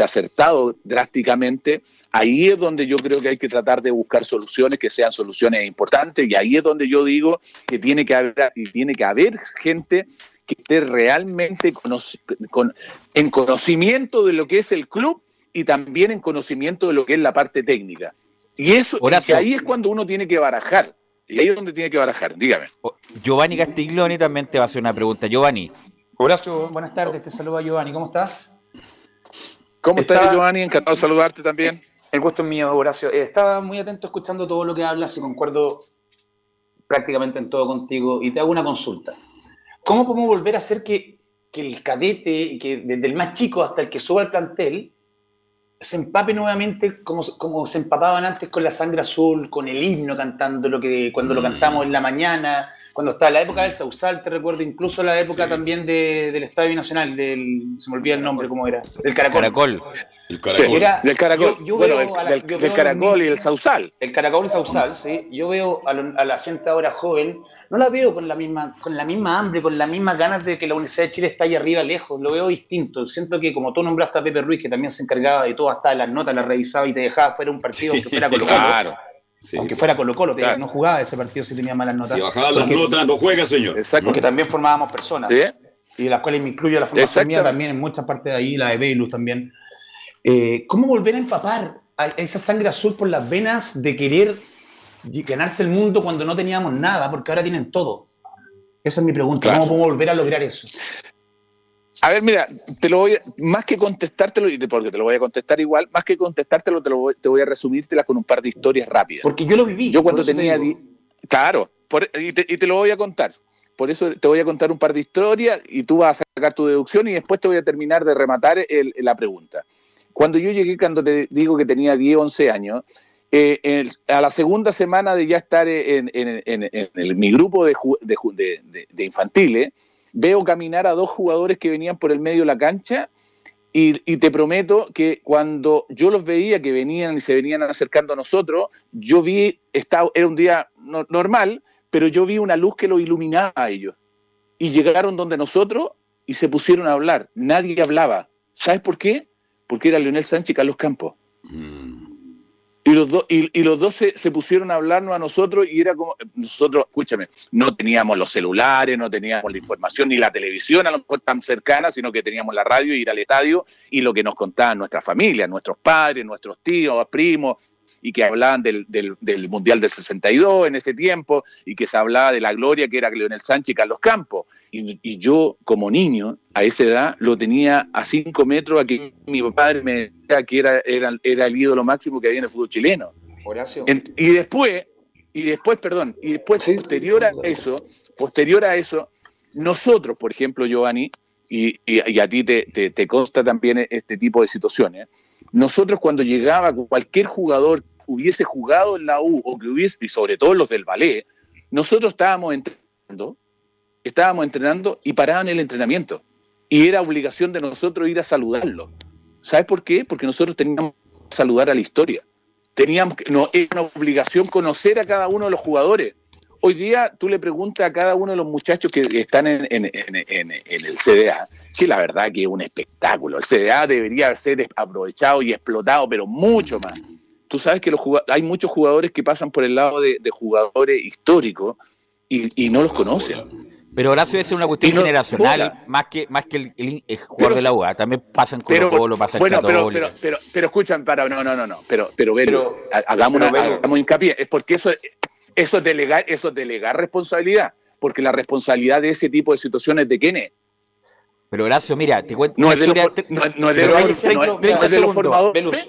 acertado drásticamente, ahí es donde yo creo que hay que tratar de buscar soluciones que sean soluciones importantes y ahí es donde yo digo que tiene que haber, y tiene que haber gente que esté realmente con, en conocimiento de lo que es el club y también en conocimiento de lo que es la parte técnica. Y eso, que ahí es cuando uno tiene que barajar. Y ahí es donde tiene que barajar, dígame. Giovanni Castiglioni también te va a hacer una pregunta. Giovanni, Horacio, buenas tardes, te saluda Giovanni, ¿cómo estás? ¿Cómo estás, Giovanni? Encantado de saludarte también. El gusto es mío, Horacio. Eh, estaba muy atento escuchando todo lo que hablas y concuerdo prácticamente en todo contigo y te hago una consulta. ¿Cómo podemos volver a hacer que, que el cadete, que desde el más chico hasta el que suba al plantel, se empape nuevamente como, como se empapaban antes con la sangre azul, con el himno cantando lo que cuando lo cantamos en la mañana, cuando estaba la época del Sausal, te recuerdo incluso la época también del Estadio Nacional, del se me olvida el nombre cómo era, del Caracol. Caracol. El Caracol. del Caracol. del, Caracol y el Sausal. El Caracol y el Sausal, sí. Yo veo a, la gente ahora joven, no la veo con la misma con la misma hambre, con las mismas ganas de que la Universidad de Chile está ahí arriba lejos, lo veo distinto. Siento que como tú nombraste a Pepe Ruiz, que también se encargaba de todo hasta las notas, las revisaba y te dejaba fuera un partido que fuera Colo Colo. Claro. Aunque fuera Colo Colo, no jugaba ese partido si tenía malas notas. Si bajaba las notas, no juega, señor. Exacto. Porque también formábamos personas. Y de las cuales me incluyo la formación mía también, en muchas partes de ahí, la de Beilus también. Eh, ¿Cómo volver a empapar a esa sangre azul por las venas de querer ganarse el mundo cuando no teníamos nada? Porque ahora tienen todo. Esa es mi pregunta. ¿Cómo podemos volver a lograr eso? A ver, mira, te lo voy a, más que contestártelo, porque te lo voy a contestar igual, más que contestártelo, te, lo voy, te voy a resumírtela con un par de historias rápidas. Porque yo lo viví. Yo cuando tenía. Claro, y, te, y, te, lo voy a contar. Por eso te voy a contar un par de historias y tú vas a sacar tu deducción y después te voy a terminar de rematar el, la pregunta. Cuando yo llegué, cuando te digo que tenía 10, 11 años, eh, el, a la segunda semana de ya estar en, en, en, en mi grupo de, de, de, infantiles, veo caminar a dos jugadores que venían por el medio de la cancha y, te prometo que cuando yo los veía que venían y se venían acercando a nosotros, yo vi, estaba, era un día no, normal, pero yo vi una luz que lo iluminaba a ellos. Y llegaron donde nosotros y se pusieron a hablar. Nadie hablaba. ¿Sabes por qué? Porque era Leonel Sánchez y Carlos Campos. Mm. Y los, dos y, los dos se, pusieron a hablarnos a nosotros y era como, nosotros, escúchame, no teníamos los celulares, no teníamos la información ni la televisión a lo mejor tan cercana, sino que teníamos la radio, ir al estadio y lo que nos contaban nuestras familias, nuestros padres, nuestros tíos, primos, y que hablaban del, del, del, Mundial del 62 en ese tiempo y que se hablaba de la gloria que era Leonel Sánchez y Carlos Campos. Y, y yo, como niño, a esa edad, lo tenía a cinco metros a que mi padre me decía que era, era, era el ídolo máximo que había en el fútbol chileno. En, y después, y después, perdón, y después, sí, posterior a eso, posterior a eso, nosotros, por ejemplo, Giovanni, y, y, y a ti te, te, te consta también este tipo de situaciones, nosotros cuando llegaba cualquier jugador hubiese jugado en la U o que hubiese, y sobre todo los del ballet, nosotros estábamos entrenando, estábamos entrenando y paraban el entrenamiento. Y era obligación de nosotros ir a saludarlo. ¿Sabes por qué? Porque nosotros teníamos que saludar a la historia. Teníamos que, no, era una obligación conocer a cada uno de los jugadores. Hoy día tú le preguntas a cada uno de los muchachos que están en, en, en, el CDA, que la verdad que es un espectáculo. El CDA debería ser aprovechado y explotado, pero mucho más. Tú sabes que los hay muchos jugadores que pasan por el lado de, jugadores históricos y, no los conocen. Pero Horacio es una cuestión no, generacional, más que, más que el, el, el jugador pero, de la UA. También pasan con Colo Colo, pasa bueno, pero, pero, pero, pero, escuchan, para, no, no, no, no, pero, pero, pero, hagamos, una, hagamos hincapié, es porque eso, eso es delegar, eso es delegar responsabilidad, porque la responsabilidad de ese tipo de situaciones de quién es. Pero Horacio, mira, te cuento. No es de los formadores.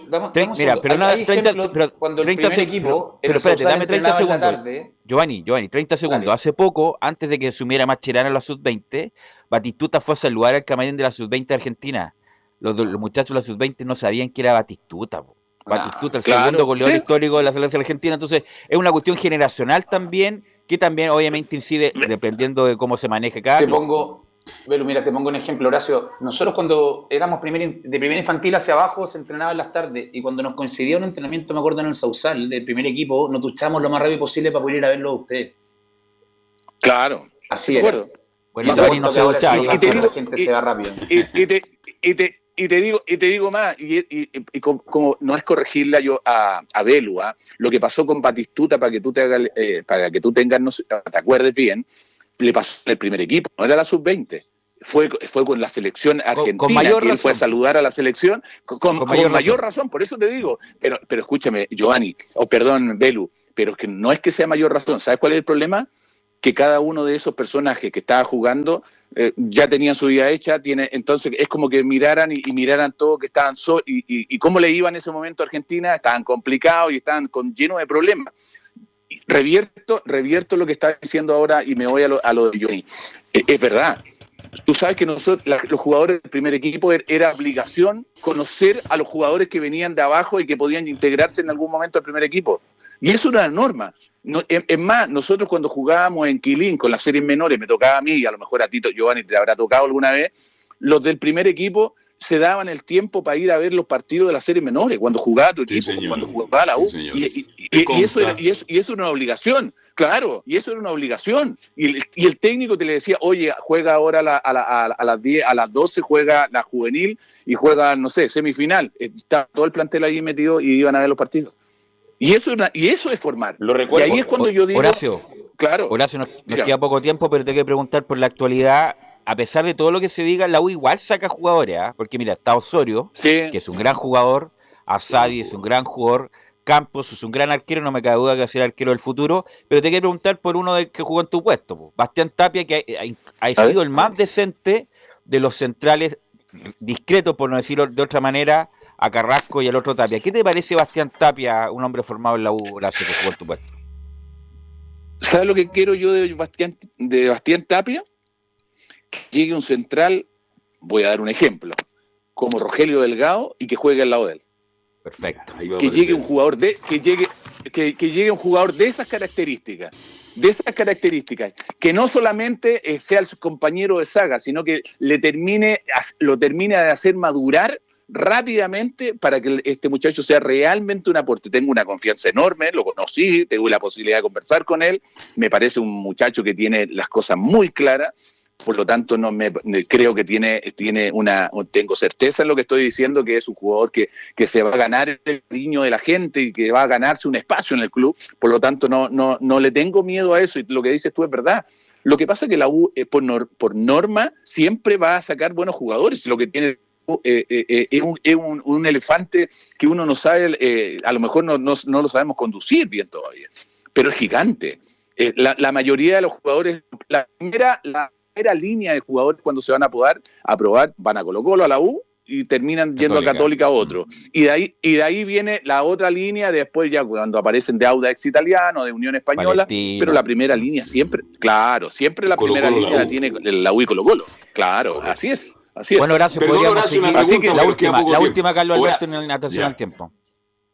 Mira, pero no, 30, pero cuando el primer equipo, pero espérate, dame 30 segundos. Giovanni, Giovanni, 30 segundos. Dale. Hace poco, antes de que asumiera Mascherano la sub-20, Batistuta fue a saludar al camarín de la sub-20 de Argentina. Los, los, muchachos de la sub-20 no sabían que era Batistuta. Po. Batistuta, el claro, segundo goleador ¿sí? histórico de la selección argentina. Entonces, es una cuestión generacional también, que también obviamente incide dependiendo de cómo se maneje cada. Te pongo, Velo, mira, te pongo un ejemplo, Horacio. Nosotros cuando éramos primer, de primer infantil hacia abajo se entrenaba en las tardes y cuando nos coincidía un entrenamiento, me acuerdo en el Sausal, del primer equipo, nos duchamos lo más rápido posible para poder ir a verlo a ustedes. Claro. Así era. Bueno, y no se duchaba. Y, y, la gente se va rápido. Y, y, te, y, te, y te digo y te digo más y, y, y como, como, no es corregirla yo a, a Belua lo que pasó con Batistuta para que tú te hagas, eh, para que tú tengas no, te acuerdes bien le pasó el primer equipo no era la sub 20 fue, fue con la selección argentina con, con mayor él fue a saludar a la selección con, mayor, mayor razón. razón. por eso te digo pero pero escúchame Giovanni o perdón Belu pero que no es que sea mayor razón sabes cuál es el problema que cada uno de esos personajes que estaba jugando eh, ya tenían su vida hecha, tiene, entonces es como que miraran y, y miraran todo que estaban so, y, y, y, cómo le iba en ese momento a Argentina, estaban complicados y estaban con, llenos de problemas. Revierto, revierto lo que está diciendo ahora y me voy a lo, a lo de Johnny. Eh, es verdad. Tú sabes que nosotros, los jugadores del primer equipo, er, era obligación conocer a los jugadores que venían de abajo y que podían integrarse en algún momento al primer equipo. Y eso era la norma. No, es, es, más, nosotros cuando jugábamos en Quilín con las series menores, me tocaba a mí y a lo mejor a Tito Giovanni te habrá tocado alguna vez, los del primer equipo se daban el tiempo para ir a ver los partidos de las series menores, cuando jugaba tu equipo, sí, cuando jugaba la U. Sí, y, y, y, eso era, y, eso, y eso era una obligación, claro, y eso era una obligación. Y el, y el técnico te le decía, oye, juega ahora a, la, a, la, a, las 10, a las 12 juega la juvenil y juega, no sé, semifinal. Está todo el plantel ahí metido y iban a ver los partidos. Y eso, y eso es formar. Lo recuerdo. Y ahí es cuando yo digo. Horacio, claro. Horacio, nos, nos queda poco tiempo, pero te quiero preguntar por la actualidad. A pesar de todo lo que se diga, la U igual saca jugadores, ¿eh? porque mira, está Osorio, sí. que es un gran jugador, Asadi es un gran jugador, Campos es un gran arquero, no me cabe duda que va a ser arquero del futuro, pero te quiero preguntar por uno de que jugó en tu puesto, po. Bastián Tapia, que ha, ha, ha sido el más decente de los centrales discretos, por no decirlo de otra manera, a Carrasco y al otro Tapia. ¿Qué te parece Bastián Tapia, un hombre formado en la U, gracias por tu puesto? ¿Sabes lo que quiero yo de Bastián, de Bastián Tapia? Que llegue un central, voy a dar un ejemplo, como Rogelio Delgado y que juegue al lado de él. Perfecto. Que llegue un jugador de, que llegue, que, llegue un jugador de esas características, de esas características, que no solamente eh, sea su compañero de saga, sino que le termine, lo termine de hacer madurar rápidamente para que este muchacho sea realmente un aporte. Tengo una confianza enorme, lo conocí, tengo la posibilidad de conversar con él, me parece un muchacho que tiene las cosas muy claras, por lo tanto no me creo que tiene, tiene una, tengo certeza en lo que estoy diciendo, que es un jugador que, que se va a ganar el cariño de la gente y que va a ganarse un espacio en el club, por lo tanto no, no, no le tengo miedo a eso y lo que dices tú es verdad. Lo que pasa es que la U, eh, por, por norma, siempre va a sacar buenos jugadores. Lo que tiene eh, eh, es, un, elefante que uno no sabe, a lo mejor no, no, lo sabemos conducir bien todavía, pero es gigante. La, la, mayoría de los jugadores, la primera, la línea de jugadores cuando se van a poder aprobar, van a Colo Colo, a la U y terminan yendo a Católica a otro. Y de ahí y de ahí viene la otra línea después ya cuando aparecen de Audax italiano, de Unión Española, pero la primera línea siempre, claro, siempre la primera línea la, tiene la U y Colo Colo. Claro, así es. Así es. Bueno, gracias. Así que la última, la última, Carlos Alberto, en el natación al tiempo.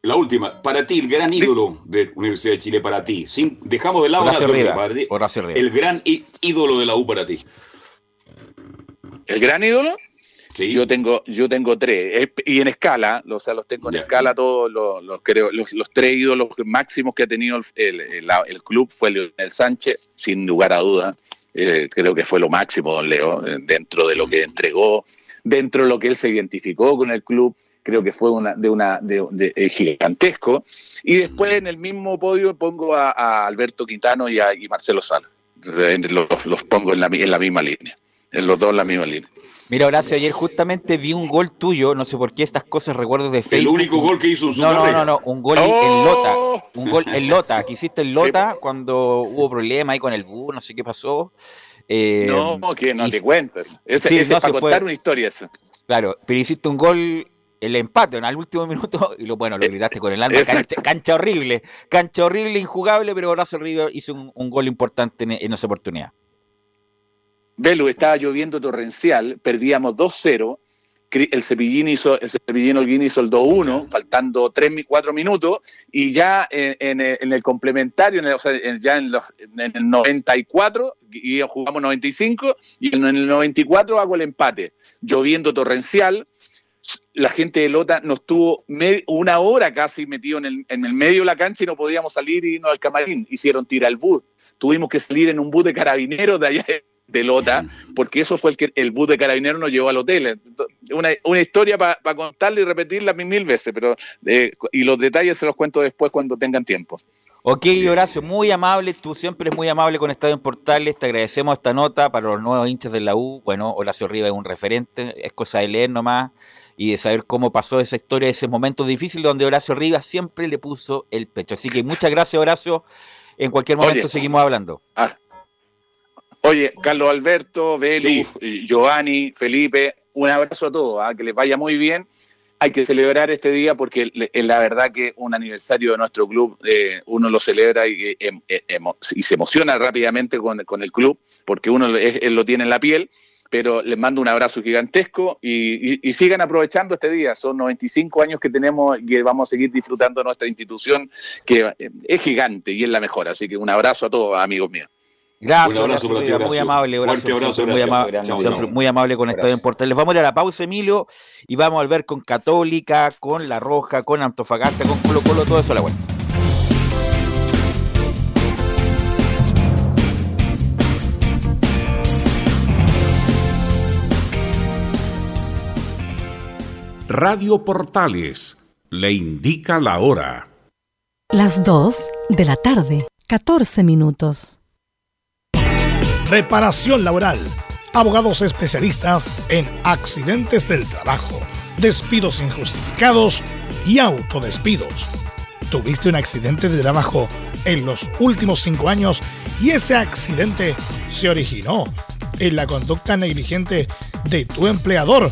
La última, para ti, el gran ídolo de Universidad de Chile, para ti. Sin, dejamos de lado Horacio Riva, el gran ídolo de la U para ti. ¿El gran ídolo? Sí. Yo tengo, yo tengo tres. Y en escala, o sea, los tengo en escala todos los, los, creo, los, tres ídolos máximos que ha tenido el, el, club fue Leonel Sánchez, sin lugar a duda. Eh, creo que fue lo máximo, don Leo, dentro de lo que entregó, dentro de lo que él se identificó con el club creo que fue una, de una de, eh, gigantesco. Y después en el mismo podio pongo a, Alberto Quintano y a Marcelo Sala. Los, los, pongo en la, en la misma línea, en los dos en la misma línea. Mira, Horacio, ayer justamente vi un gol tuyo, no sé por qué estas cosas recuerdo de Facebook. El único gol que hizo en su no, No, no, no, un gol en ¡Oh! Lota. Un gol en Lota, que hiciste en Lota cuando hubo problema ahí con el bus, no sé qué pasó. Eh, no, que no te cuentes. Ese, es para contar una historia eso. Claro, pero hiciste un gol el empate en el último minuto y lo bueno, lo gritaste con el alma. Cancha, horrible, cancha horrible, injugable, pero Horacio River hizo un, gol importante en, esa oportunidad. Belu, estaba lloviendo torrencial, perdíamos 2-0. El Cepillín hizo, el Cepillín Holguín hizo el 2-1, faltando 3, 4 minutos, y ya en, el complementario, o sea, ya en, el 94, y jugamos 95, y en el 94 hago el empate. Lloviendo torrencial, la gente de Lota nos tuvo una hora casi metido en el, en el, medio de la cancha y no podíamos salir y irnos al camarín. Hicieron tirar el bus. Tuvimos que salir en un bus de carabineros de allá de Lota, porque eso fue el que el bus de carabineros nos llevó al hotel. Una, historia para pa contarla y repetirla mil veces, pero eh, y los detalles se los cuento después cuando tengan tiempo. Ok, Horacio, muy amable, tú siempre es muy amable con Estadio en Portales, te agradecemos esta nota para los nuevos hinchas de la U. Bueno, Horacio Riva es un referente, es cosa de leer nomás y de saber cómo pasó esa historia, ese momento difícil donde Horacio Rivas siempre le puso el pecho. Así que muchas gracias, Horacio. En cualquier momento seguimos hablando. Ah, oye, Carlos Alberto, Belu, Giovanni, Felipe, un abrazo a todos, ¿ah? que les vaya muy bien. Hay que celebrar este día porque es la verdad que un aniversario de nuestro club, eh, uno lo celebra y, em, y, se emociona rápidamente con, con, el club porque uno lo tiene en la piel pero les mando un abrazo gigantesco y, sigan aprovechando este día. Son 95 años que tenemos y que vamos a seguir disfrutando de nuestra institución, que es gigante y es la mejor. Así que un abrazo a todos, amigos míos. Gracias, un abrazo muy amable, Fuerte abrazo, muy, amable, muy amable con Estadio en Portal. Les vamos a ir a la pausa, Emilio, y vamos a ver con Católica, con La Roja, con Antofagasta, con Colo Colo, todo eso a la vuelta. Radio Portales le indica la hora. Las 2 de la tarde, 14 minutos. Reparación laboral. Abogados especialistas en accidentes del trabajo, despidos injustificados y autodespidos. ¿Tuviste un accidente de trabajo en los últimos cinco años y ese accidente se originó en la conducta negligente de tu empleador,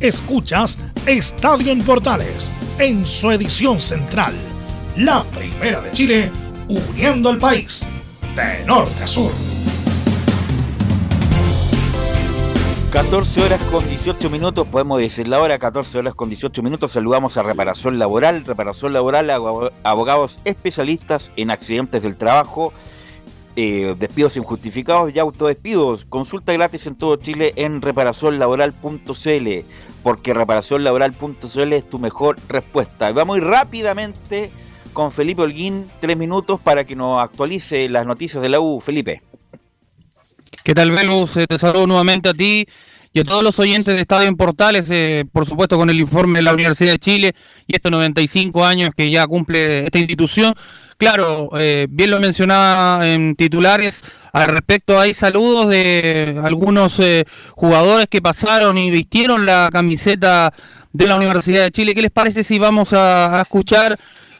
Escuchas Estadio en Portales en su edición central. La primera de Chile, uniendo al país de norte a sur. 14 horas con 18 minutos, podemos decir la hora, 14 horas con 18 minutos. Saludamos a Reparación Laboral, Reparación Laboral, abo- abogados especialistas en accidentes del trabajo, eh, despidos injustificados y autodespidos. Consulta gratis en todo Chile en reparacionlaboral.cl, porque reparacionlaboral.cl es tu mejor respuesta. Y vamos a rápidamente con Felipe Holguín, tres minutos para que nos actualice las noticias de la U. Felipe. ¿Qué tal, Velus? Te saludo nuevamente a ti y a todos los oyentes de Estadio en Portales, eh, por supuesto con el informe de la Universidad de Chile y estos 95 años que ya cumple esta institución. Claro, eh, bien lo mencionaba en titulares, al respecto hay saludos de algunos eh, jugadores que pasaron y vistieron la camiseta de la Universidad de Chile. ¿Qué les parece si vamos a, escuchar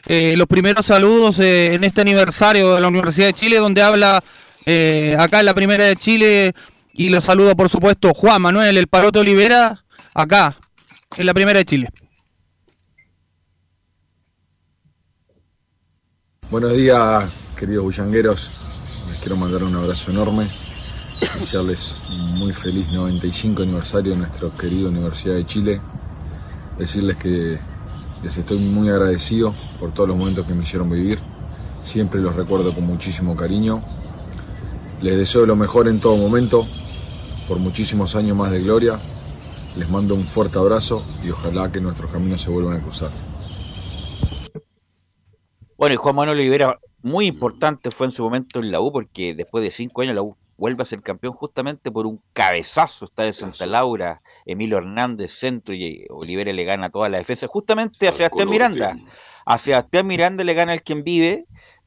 eh, los primeros saludos eh, en este aniversario de la Universidad de Chile, donde habla acá en la Primera de Chile y lo saluda por supuesto Juan Manuel El Parote Olivera, acá en la Primera de Chile. Buenos días, queridos bullangueros. Les quiero mandar un abrazo enorme. Desearles un muy feliz 95 aniversario de nuestra querida Universidad de Chile. Decirles que les estoy muy agradecido por todos los momentos que me hicieron vivir. Siempre los recuerdo con muchísimo cariño. Les deseo lo mejor en todo momento, por muchísimos años más de gloria. Les mando un fuerte abrazo y ojalá que nuestros caminos se vuelvan a cruzar. Bueno, y Juan Manuel Olivera, muy importante fue en su momento en la U, porque después de cinco años la U vuelve a ser campeón justamente por un cabezazo. Está de Santa Laura, Emilio Hernández, centro, y Olivera le gana toda la defensa, justamente a Sebastián Miranda. A Sebastián Miranda le gana el quien vive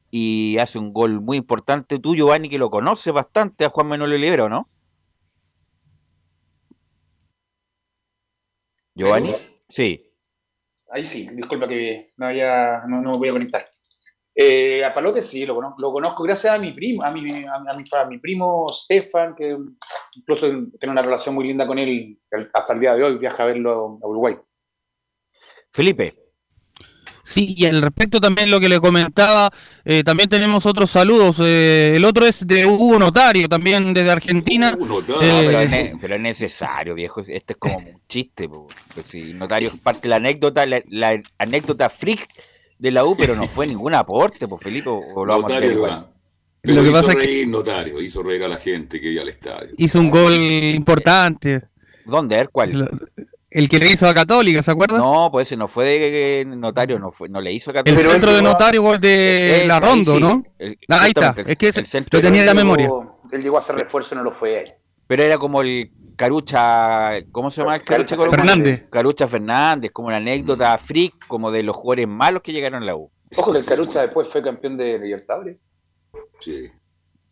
y hace un gol muy importante. Tú, Giovanni, que lo conoce bastante a Juan Manuel Olivera, ¿o no? Giovanni, sí. Ahí sí, disculpa que no, había, no, no me voy a conectar. Eh, a Palote sí, lo conozco, lo conozco gracias a mi primo, a mi, a, mi, a mi- a mi primo Stefan, que incluso tiene una relación muy linda con él hasta el día de hoy, viaja a verlo a Uruguay. Felipe. Sí, y al respecto también lo que le comentaba, eh, también tenemos otros saludos. eh, el otro es de Hugo Notario, también desde Argentina. No, Eh, pero, es ne- pero es necesario, viejo. Este es como un chiste. Pues si notario es parte de la anécdota, la, la anécdota freak de la U, pero no fue ningún aporte, pues Felipe, o lo vamos a Notario ver lo igual. va. Pero Lo que hizo pasa es que- reír Notario, hizo reír a la gente que iba al estadio. hizo un gol importante. ¿Dónde? A ver, ¿cuál? El que le hizo a Católica, ¿se acuerdan? No, pues ese no fue de notario, no fue, no le hizo a El Católica. centro de notario gol de Ese, la ahí Rondo, sí. ¿no? El- Ah, ahí está, es que ese- el centro lo tenía en la memoria. Él llegó a hacer refuerzo y no lo fue él. Pero era como el Carucha, ¿cómo se llama el Carucha? Carucha Fernández. Carucha Fernández, como una anécdota freak, como de los jugadores malos que llegaron a la U. Ojo que el Carucha después fue campeón de Libertadores. Sí.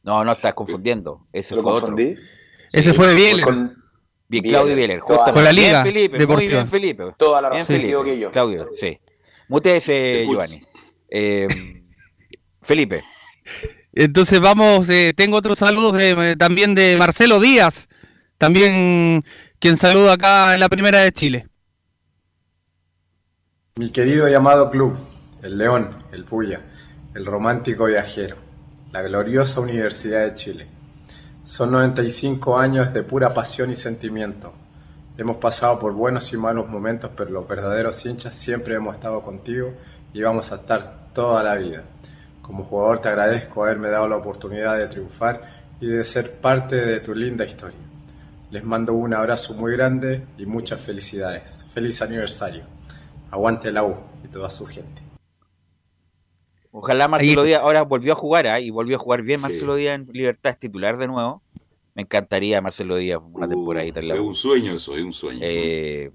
No, no estás confundiendo. Ese Lo fue confundí. otro. Ese fue de Bieler. Con Bien. Claudio Bieler. Justamente. Con la Liga Bien, Felipe. Muy bien, Felipe. toda la Bien, razón, Felipe. equivoqué yo. Claudio, sí. Mutese, escucho. Giovanni. Eh, Felipe. Entonces vamos, eh, tengo otros saludos de- también de Marcelo Díaz, también quien saluda acá en la primera de Chile. Mi querido y amado club, el León, el Puya, el romántico viajero, la gloriosa Universidad de Chile. Son 95 años de pura pasión y sentimiento. Hemos pasado por buenos y malos momentos, pero los verdaderos hinchas siempre hemos estado contigo y vamos a estar toda la vida. Como jugador te agradezco haberme dado la oportunidad de triunfar y de ser parte de tu linda historia. Les mando un abrazo muy grande y muchas felicidades. Feliz aniversario. Aguante la U y toda su gente. Ojalá Marcelo Ahí- Díaz ahora volvió a jugar ¿ah? y volvió a jugar bien Sí. Marcelo Díaz en Libertad, es titular de nuevo. Me encantaría Marcelo Díaz una Uh, Es U. un sueño eso, es un sueño. Eh,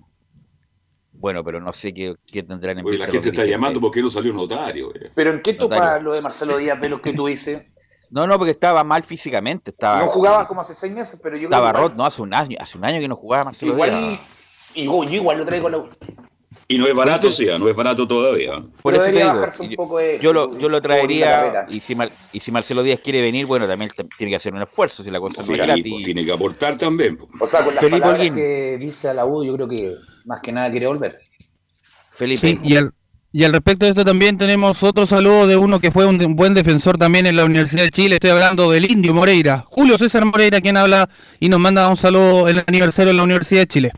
bueno, pero no sé qué, qué tendrán en Oye, la gente está llamando porque no salió notario. eh. Pero ¿en qué topa Notario. lo de Marcelo Díaz de los que tú dices? No, no, porque estaba mal físicamente. Estaba, No jugaba como hace seis meses, pero yo creo Estaba que igual- roto, no, hace un año, hace un año que no jugaba Marcelo Igual, Díaz. y yo igual lo traigo a la U. Y no es barato, sí, no es barato todavía. Por Pero eso te digo, un yo, poco de- yo lo, yo lo traería y si, Mar- y si Marcelo Díaz quiere venir, bueno, también tiene que hacer un esfuerzo si la cosa Sí, no es gratis. pues tiene que aportar también. pues. O sea, con las Felipe palabras que dice a la U, yo creo que más que nada quiere volver. Felipe, Sí, y al, y al respecto de esto también tenemos otro saludo de uno que fue un, un buen defensor también en la Universidad de Chile. Estoy hablando del Indio Moreira. Julio César Moreira, quien habla y nos manda un saludo el aniversario de la Universidad de Chile.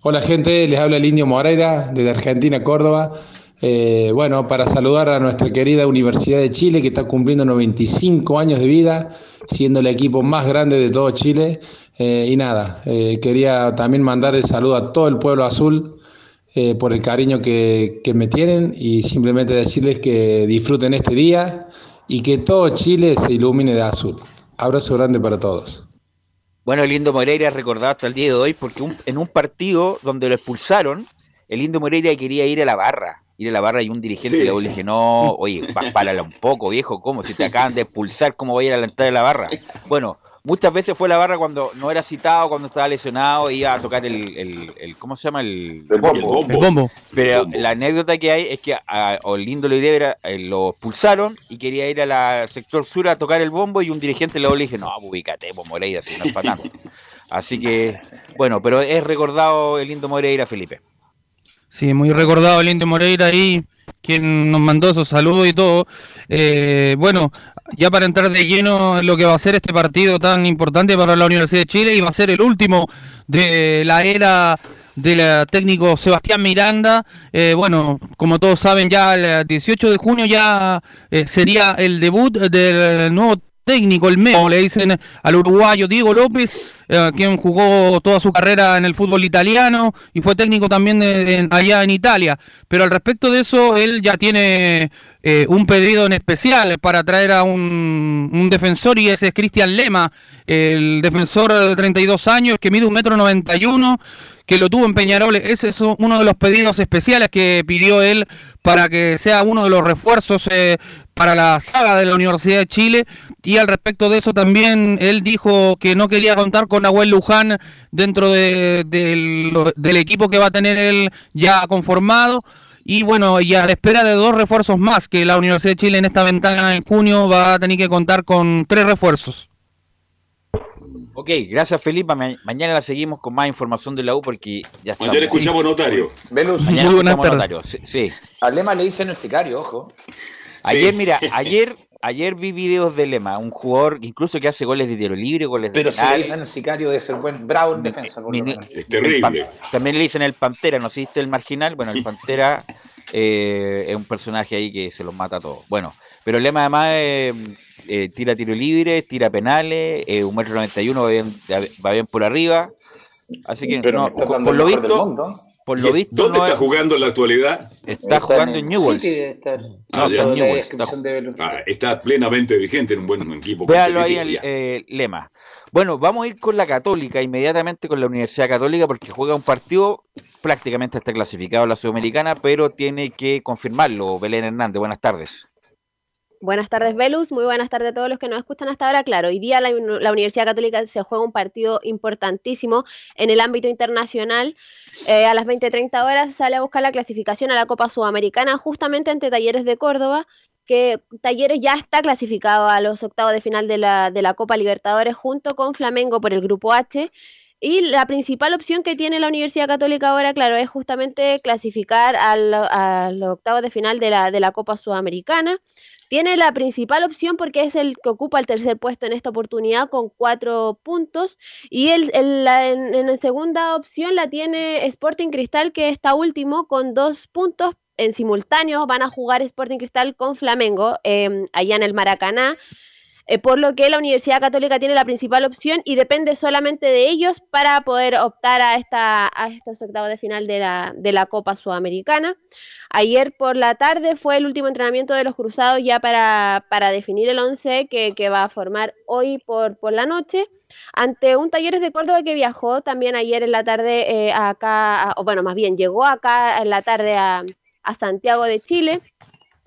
Hola gente, les habla el Indio Moreira desde Argentina, Córdoba. Eh, bueno, para saludar a nuestra querida Universidad de Chile que está cumpliendo 95 años de vida, siendo el equipo más grande de todo Chile. Eh, y nada, eh, quería también mandar el saludo a todo el pueblo azul eh, por el cariño que, que me tienen y simplemente decirles que disfruten este día y que todo Chile se ilumine de azul. Abrazo grande para todos. Bueno, el Lindo Moreira recordado hasta el día de hoy porque un- en un partido donde lo expulsaron, el Lindo Moreira quería ir a la barra. Ir a la barra y un dirigente Sí. le dije, no, oye, párala un poco, viejo, ¿cómo? Si te acaban de expulsar, ¿cómo voy a ir a la entrada de la barra? Bueno, muchas veces fue a la barra cuando no era citado, cuando estaba lesionado, iba a tocar el, el, el- ¿cómo se llama? El, El bombo. El bombo. Pero El bombo. la anécdota que hay es que a, a Lindo Moreira eh, lo expulsaron y quería ir a la sector sur a tocar el bombo y un dirigente luego le dije, no, pues, ubícate, pues Moreira, si no es para tanto. Así que, bueno, pero es recordado el Lindo Moreira, Felipe. Sí, muy recordado el Indio Moreira ahí, quien nos mandó esos saludos y todo. Eh, bueno, ya para entrar de lleno en lo que va a ser este partido tan importante para la Universidad de Chile y va a ser el último de la era del técnico Sebastián Miranda. Eh, bueno, como todos saben, ya el 18 de junio ya eh, sería el debut del nuevo técnico, el MEO, le dicen al uruguayo Diego López, eh, quien jugó toda su carrera en el fútbol italiano y fue técnico también de- en- allá en Italia. Pero al respecto de eso, él ya tiene eh, un pedido en especial para traer a un, un defensor y ese es Cristian Lema, el defensor de 32 años que mide un metro 91 que lo tuvo en Peñarol. Ese es uno de los pedidos especiales que pidió él para que sea uno de los refuerzos eh, para la saga de la Universidad de Chile. Y al respecto de eso también él dijo que no quería contar con Nahuel Luján dentro de- del- del equipo que va a tener él ya conformado. Y bueno, y a la espera de dos refuerzos más, que la Universidad de Chile en esta ventana en junio va a tener que contar con tres refuerzos. Ok, gracias Felipe. Ma- mañana la seguimos con más información de la U porque ya está. Mañana escuchamos notario. Velus, Mañana Muy buenas escuchamos notario. Sí, sí. a Lema le dicen el sicario, ojo. Ayer, mira, ayer, ayer vi videos de Lema, un jugador incluso que hace goles de tiro libre, goles de Pero si le dicen el sicario de ser buen bravo en defensa, por Mi- lo mi- menos. Es terrible. pan- también le dicen el Pantera, ¿no viste el marginal? Bueno, el Pantera eh, es un personaje ahí que se los mata a todos. Bueno, pero Lema además eh, eh, tira tiro libre, tira penales, eh, un metro noventa y uno va bien, va bien por arriba. Así que, Pero no, por, lo visto, mundo. Por lo visto, ¿Dónde no está es- jugando en la actualidad? está jugando en Newell's. City debe estar. Ah, No, Newell's. Ah, está plenamente vigente en un buen equipo. Véalo ahí el eh, lema. Bueno, vamos a ir con la Católica, inmediatamente con la Universidad Católica, porque juega un partido, prácticamente está clasificado a la Sudamericana, pero tiene que confirmarlo. Belén Hernández, buenas tardes. Buenas tardes, Velus. Muy buenas tardes a todos los que nos escuchan hasta ahora. Claro, hoy día la, Universidad Católica se juega un partido importantísimo en el ámbito internacional. Eh, a las 20-30 horas sale a buscar la clasificación a la Copa Sudamericana, justamente ante Talleres de Córdoba, que Talleres ya está clasificado a los octavos de final de la, de la Copa Libertadores junto con Flamengo por el Grupo H. Y la principal opción que tiene la Universidad Católica ahora, claro, es justamente clasificar a los octavos de final de la, de la Copa Sudamericana. Tiene la principal opción porque es el que ocupa el tercer puesto en esta oportunidad con cuatro puntos. Y el, el- la, en, en la segunda opción la tiene Sporting Cristal, que está último con dos puntos. En simultáneo van a jugar Sporting Cristal con Flamengo eh, allá en el Maracaná. Eh, por lo que la Universidad Católica tiene la principal opción y depende solamente de ellos para poder optar a, esta, a estos octavos de final de la, de la Copa Sudamericana. Ayer por la tarde fue el último entrenamiento de los Cruzados ya para, para definir el 11 que, que va a formar hoy por, por la noche. Ante un Talleres de Córdoba que viajó también ayer en la tarde eh, acá, o bueno, más bien llegó acá en la tarde a, a Santiago de Chile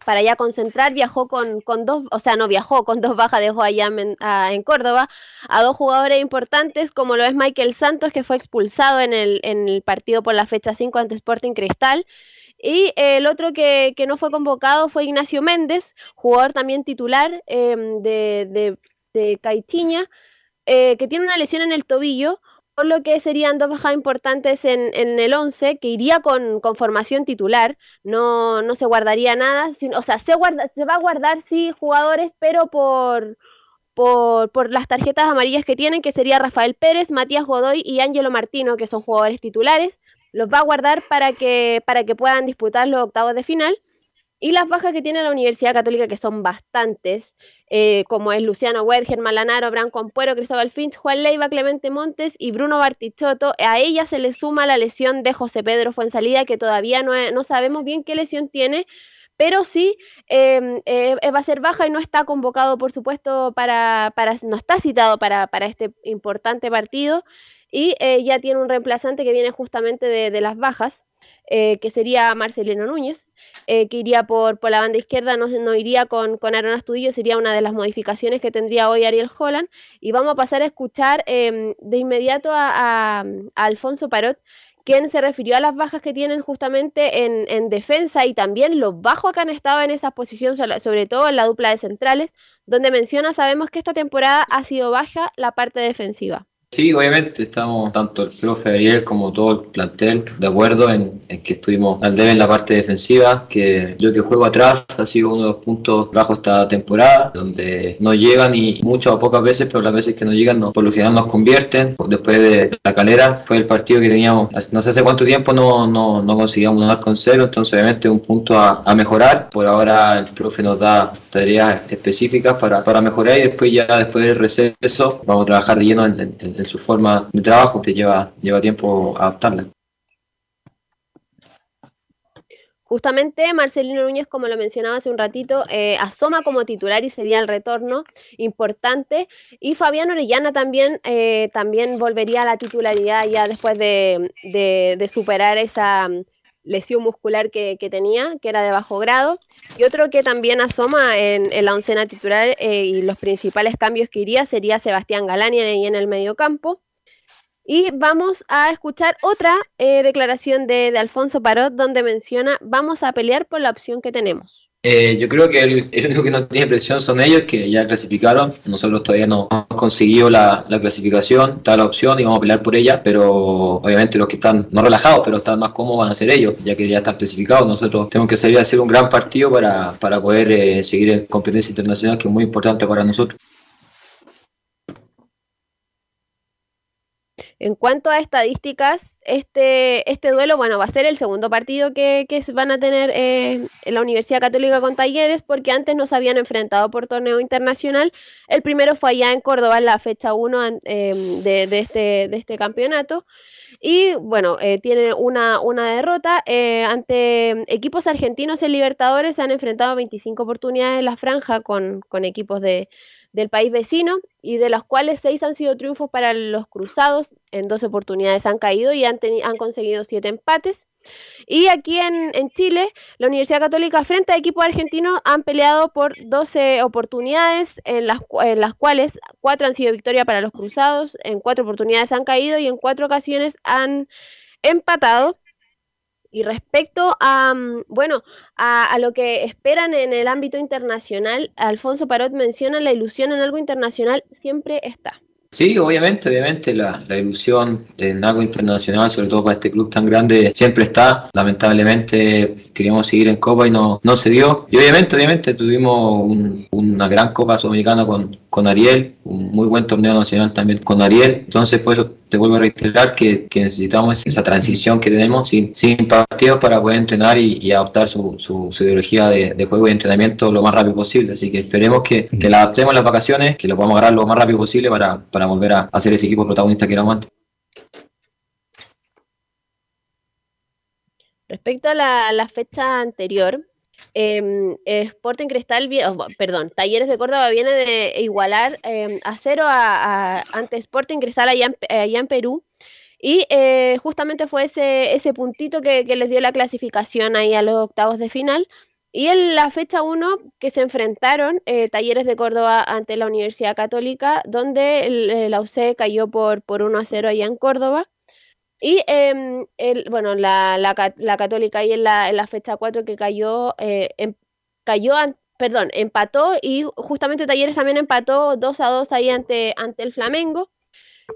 para ya concentrar, viajó con, con dos, o sea, no viajó, con dos bajas dejó allá en, Córdoba a dos jugadores importantes, como lo es Michael Santos, que fue expulsado en el, en el partido por la fecha 5 ante Sporting Cristal. Y eh, el otro que, que no fue convocado fue Ignacio Méndez, jugador también titular eh, de, de, de eh, que tiene una lesión en el tobillo, por lo que serían dos bajas importantes en, en el 11, que iría con, con formación titular, no, no se guardaría nada, sin- o sea, se, guarda, se va a guardar sí jugadores, pero por, por, por las tarjetas amarillas que tienen, que sería Rafael Pérez, Matías Godoy y Ángelo Martino, que son jugadores titulares, los va a guardar para que, para que puedan disputar los octavos de final. Y las bajas que tiene la Universidad Católica, que son bastantes, eh, como es Luciano Wed, Germán Lanaro, Abraham Compuero, Cristóbal Finch, Juan Leiva, Clemente Montes y Bruno Bartichotto. A ella se le suma la lesión de José Pedro Fuensalida, que todavía no, no sabemos bien qué lesión tiene, pero sí eh, eh, va a ser baja y no está convocado, por supuesto, para, para no está citado para, para este importante partido. Y ya tiene un reemplazante que viene justamente de, de las bajas, que sería Marcelino Núñez, eh, que iría por, por la banda izquierda, no, no iría con, con Aaron Astudillo, sería una de las modificaciones que tendría hoy Ariel Holland. Y vamos a pasar a escuchar eh, de inmediato a, a- Alfonso Parot, quien se refirió a las bajas que tienen justamente en, en defensa y también los bajos que han estado en esas posiciones, sobre todo en la dupla de centrales, donde menciona, sabemos que esta temporada ha sido baja la parte defensiva. Sí, obviamente estamos tanto el profe Ariel como todo el plantel de acuerdo en, que estuvimos al debe en la parte defensiva, que yo que juego atrás ha sido uno de los puntos bajos esta temporada, donde no llegan y muchas o pocas veces, pero las veces que no llegan no, por lo general nos convierten. Después de la calera fue el partido que teníamos, no sé hace cuánto tiempo no, no, no conseguíamos ganar con cero, entonces obviamente un punto a, a mejorar. Por ahora el profe nos da tareas específicas para, para mejorar y después ya después del receso vamos a trabajar lleno en, su forma de trabajo que lleva, lleva tiempo adaptarla. Justamente Marcelino Núñez, como lo mencionaba hace un ratito, eh, asoma como titular y sería el retorno importante. Y Fabián Orellana también, eh, también volvería a la titularidad ya después de, de- superar esa lesión muscular que, que tenía, que era de bajo grado. Y otro que también asoma en, la oncena titular eh, y los principales cambios que iría sería Sebastián Galani ahí en el mediocampo. Y vamos a escuchar otra eh, declaración de, de Alfonso Parot donde menciona vamos a pelear por la opción que tenemos. Eh, yo creo que el, único que no tiene presión son ellos, que ya clasificaron. Nosotros todavía no hemos conseguido la, la clasificación, está la opción y vamos a pelear por ella, pero obviamente los que están no relajados, pero están más cómodos van a ser ellos, ya que ya están clasificados. Nosotros tenemos que salir a hacer un gran partido para, para poder eh, seguir en competencia internacional, que es muy importante para nosotros. En cuanto a estadísticas, este, este duelo, bueno, va a ser el segundo partido que, que van a tener eh, en la Universidad Católica con Talleres, porque antes no se habían enfrentado por torneo internacional. El primero fue allá en Córdoba, en la fecha 1 eh, de, de, este, de este campeonato. Y bueno, eh, tiene una, una derrota. eh, ante equipos argentinos en Libertadores se han enfrentado 25 oportunidades en la franja con, con equipos de, del país vecino y de las cuales seis han sido triunfos para los cruzados, en dos oportunidades han caído y han, han conseguido siete empates. Y aquí en, en Chile, la Universidad Católica frente a equipos argentinos han peleado por 12 oportunidades, en las, en las cuales cuatro han sido victoria para los cruzados, en cuatro oportunidades han caído y en cuatro ocasiones han empatado. Y respecto a, mm, bueno, a, a lo que esperan en el ámbito internacional, Alfonso Parot menciona la ilusión en algo internacional siempre está. Sí, obviamente, obviamente la, la ilusión en algo internacional, sobre todo para este club tan grande, siempre está. Lamentablemente queríamos seguir en Copa y no, no se dio. Y obviamente, obviamente tuvimos un- una gran Copa Sudamericana con, con Ariel, un muy buen torneo nacional también con Ariel. Entonces, pues te vuelvo a reiterar que, que necesitamos esa transición que tenemos sin, partidos para poder entrenar y, y adoptar su, su, su ideología de, de juego y entrenamiento lo más rápido posible. Así que esperemos que, que la adaptemos en las vacaciones, que lo podamos agarrar lo más rápido posible para, para volver a, ser ese equipo protagonista que éramos antes. Respecto a la, la fecha anterior, eh, Sporting Cristal, oh, perdón, Talleres de Córdoba viene de igualar eh, a cero a, ante Sporting Cristal allá en, allá en Perú. Y eh, justamente fue ese, ese puntito que, que les dio la clasificación ahí a los octavos de final. Y en la fecha 1 que se enfrentaron eh, Talleres de Córdoba ante la Universidad Católica, donde eh, la UC cayó por, por 1 a 0 allá en Córdoba. Y em, el, bueno, la, la, ca- la Católica ahí en la, en la fecha 4 que cayó, eh, em- cayó, perdón, empató y justamente Talleres también empató 2 a 2 ahí ante, ante el Flamengo.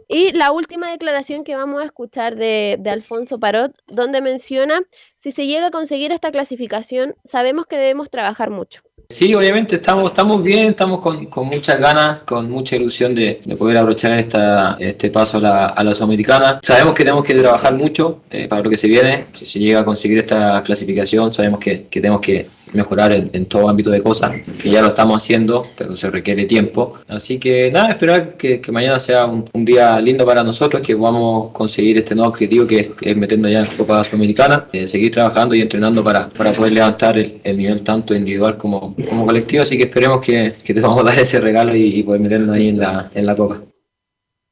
Y la última declaración que vamos a escuchar de, de Alfonso Parot, donde menciona, si se llega a conseguir esta clasificación, sabemos que debemos trabajar mucho. Sí, obviamente estamos, estamos bien, estamos con, con muchas ganas, con mucha ilusión de, de poder aprovechar esta, este paso a la, a la Sudamericana. Sabemos que tenemos que trabajar mucho eh, para lo que se viene. Si se llega a conseguir esta clasificación, sabemos que, que tenemos que mejorar en, todo ámbito de cosas, que ya lo estamos haciendo, pero se requiere tiempo. Así que nada, esperar que, mañana sea un, día lindo para nosotros, que podamos conseguir este nuevo objetivo que es, es meternos ya en Copa Sudamericana, eh, seguir trabajando y entrenando para, para poder levantar el, el nivel tanto individual como, como colectivo. Así que esperemos que, que te vamos a dar ese regalo y, y poder meternos ahí en la, en la Copa.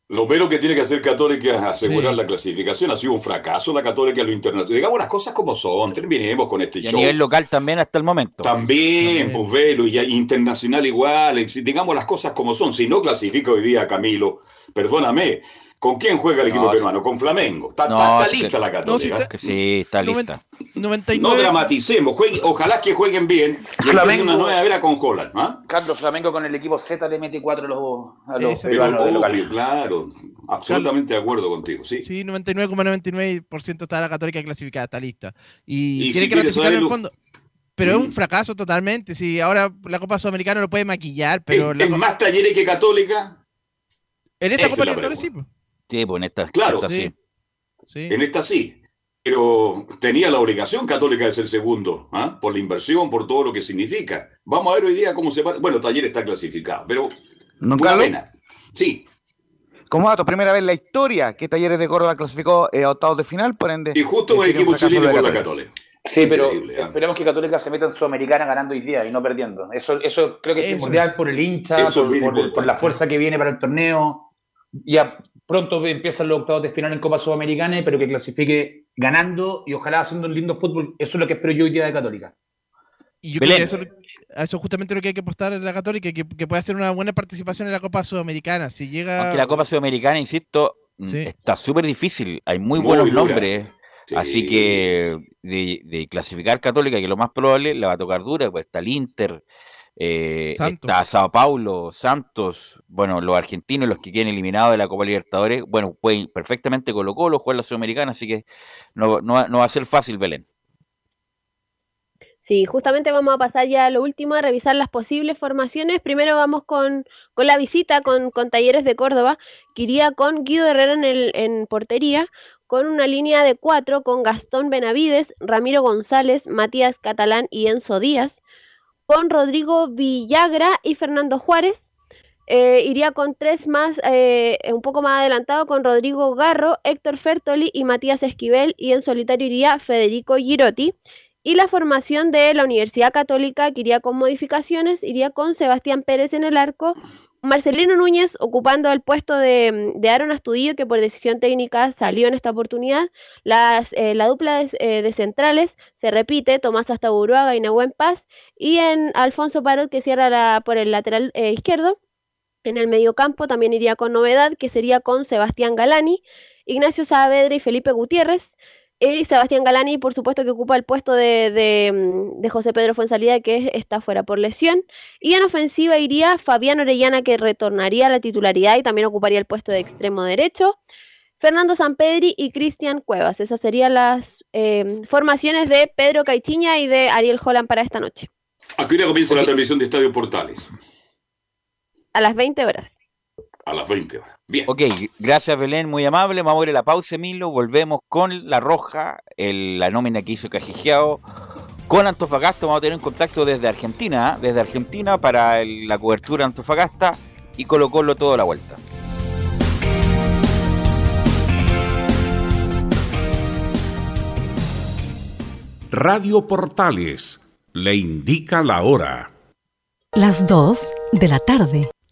Lo menos que tiene que hacer Católica es asegurar la clasificación. Ha sido un fracaso la Católica en lo internacional. Digamos las cosas como son. Terminemos con este Y a show. nivel local también hasta el momento. También, pues velo, y internacional igual. eh, si- Digamos las cosas como son. Si no clasifica hoy día Camilo, perdóname. ¿Con quién juega el equipo No, peruano? Con Flamengo. Está, No, está- está sí, lista la Católica. No, sí, Sí, está lista. No 99. dramaticemos. jueguen- ojalá que jueguen bien. Y Flamengo- una nueva era con Holland. ¿ah? Carlos Flamengo con el equipo Z le mete 4 a los, a los Ese- Pero peruanos de local. obvio, claro. Absolutamente de acuerdo contigo. Sí. Sí, 99,99% está la Católica clasificada, está lista. Y, Y tiene si que ratificar en el fondo. Pero es Mm. un fracaso totalmente. Si ahora la Copa Sudamericana lo puede maquillar, pero es, la es co- más talleres que Católica. en esta esa Copa Libertadores sí. Sí, pues en esta, Claro. esta sí. Sí. En esta sí. Pero tenía la obligación Católica de ser segundo, ¿ah? por la inversión, por todo lo que significa. Vamos a ver hoy día cómo se va. Bueno, Taller está clasificado, pero ¿No, pena. Sí, Como dato, primera vez en la historia que Talleres de Córdoba clasificó eh, a octavos de final, por ende. y justo eh, el equipo chileno de con la Católica. Católica. Sí, pero ¿ah? esperemos que Católica se meta en Sudamericana ganando hoy día y no perdiendo. Eso, eso creo que es Eso. primordial por el hincha, por, por- por la fuerza que viene para el torneo. Ya pronto empiezan los octavos de final en Copa Sudamericana, pero que clasifique ganando y ojalá haciendo un lindo fútbol. Eso es lo que espero yo hoy día de Católica. Y yo Belén. creo que eso, a eso es justamente lo que hay que apostar en la Católica, que, que pueda hacer una buena participación en la Copa Sudamericana. Si llega. Aunque la Copa Sudamericana, insisto, mm, Sí. está súper difícil. Hay muy, Muy buenos dura. nombres. Sí. Así que de, de clasificar Católica, que lo más probable le va a tocar dura, pues está el Inter, eh, está Sao Paulo, Santos, bueno, los argentinos, los que queden eliminados de la Copa Libertadores, bueno, pueden perfectamente Colo Colo jugar la Sudamericana, así que no, no, va- no va a ser fácil, Belén. Sí, justamente vamos a pasar ya a lo último, a revisar las posibles formaciones. Primero vamos con, con la visita con, con, Talleres de Córdoba, que iría con Guido Herrera en, el, en portería, con una línea de cuatro con Gastón Benavides, Ramiro González, Matías Catalán y Enzo Díaz, con Rodrigo Villagra y Fernando Juárez. Eh, iría con tres más, eh, un poco más adelantado, con Rodrigo Garro, Héctor Fertoli y Matías Esquivel, y en solitario iría Federico Girotti. Y la formación de la Universidad Católica, que iría con modificaciones, iría con Sebastián Pérez en el arco, Marcelino Núñez ocupando el puesto de, de Aaron Astudillo, que por decisión técnica salió en esta oportunidad. Las, eh, la dupla de, eh, de, centrales se repite, Tomás Astaburuaga y Nahuen Paz, y en Alfonso Parot, que cierra por el lateral eh, izquierdo. En el mediocampo también iría con novedad, que sería con Sebastián Galani, Ignacio Saavedra y Felipe Gutiérrez. Y Sebastián Galani, por supuesto, que ocupa el puesto de, de, mm, de, José Pedro Fuensalida, que está fuera por lesión. Y en ofensiva iría Fabián Orellana, que retornaría a la titularidad y también ocuparía el puesto de extremo derecho. Fernando Sampedri y Cristian Cuevas. Esas serían las eh, formaciones de Pedro Caichiña y de Ariel Holland para esta noche. ¿A qué hora comienza la transmisión de Estadio Portales? A las 20 horas. A las 20 horas. Bien. Ok, gracias Belén, muy amable. Vamos a ver la pausa, Emilio. Volvemos con La Roja, el, la nómina que hizo Cajijeado. Con Antofagasta vamos a tener un contacto desde Argentina, ¿eh? desde Argentina para el, la cobertura de Antofagasta y Colo Colo toda la vuelta. Radio Portales le indica la hora. Las 2 de la tarde,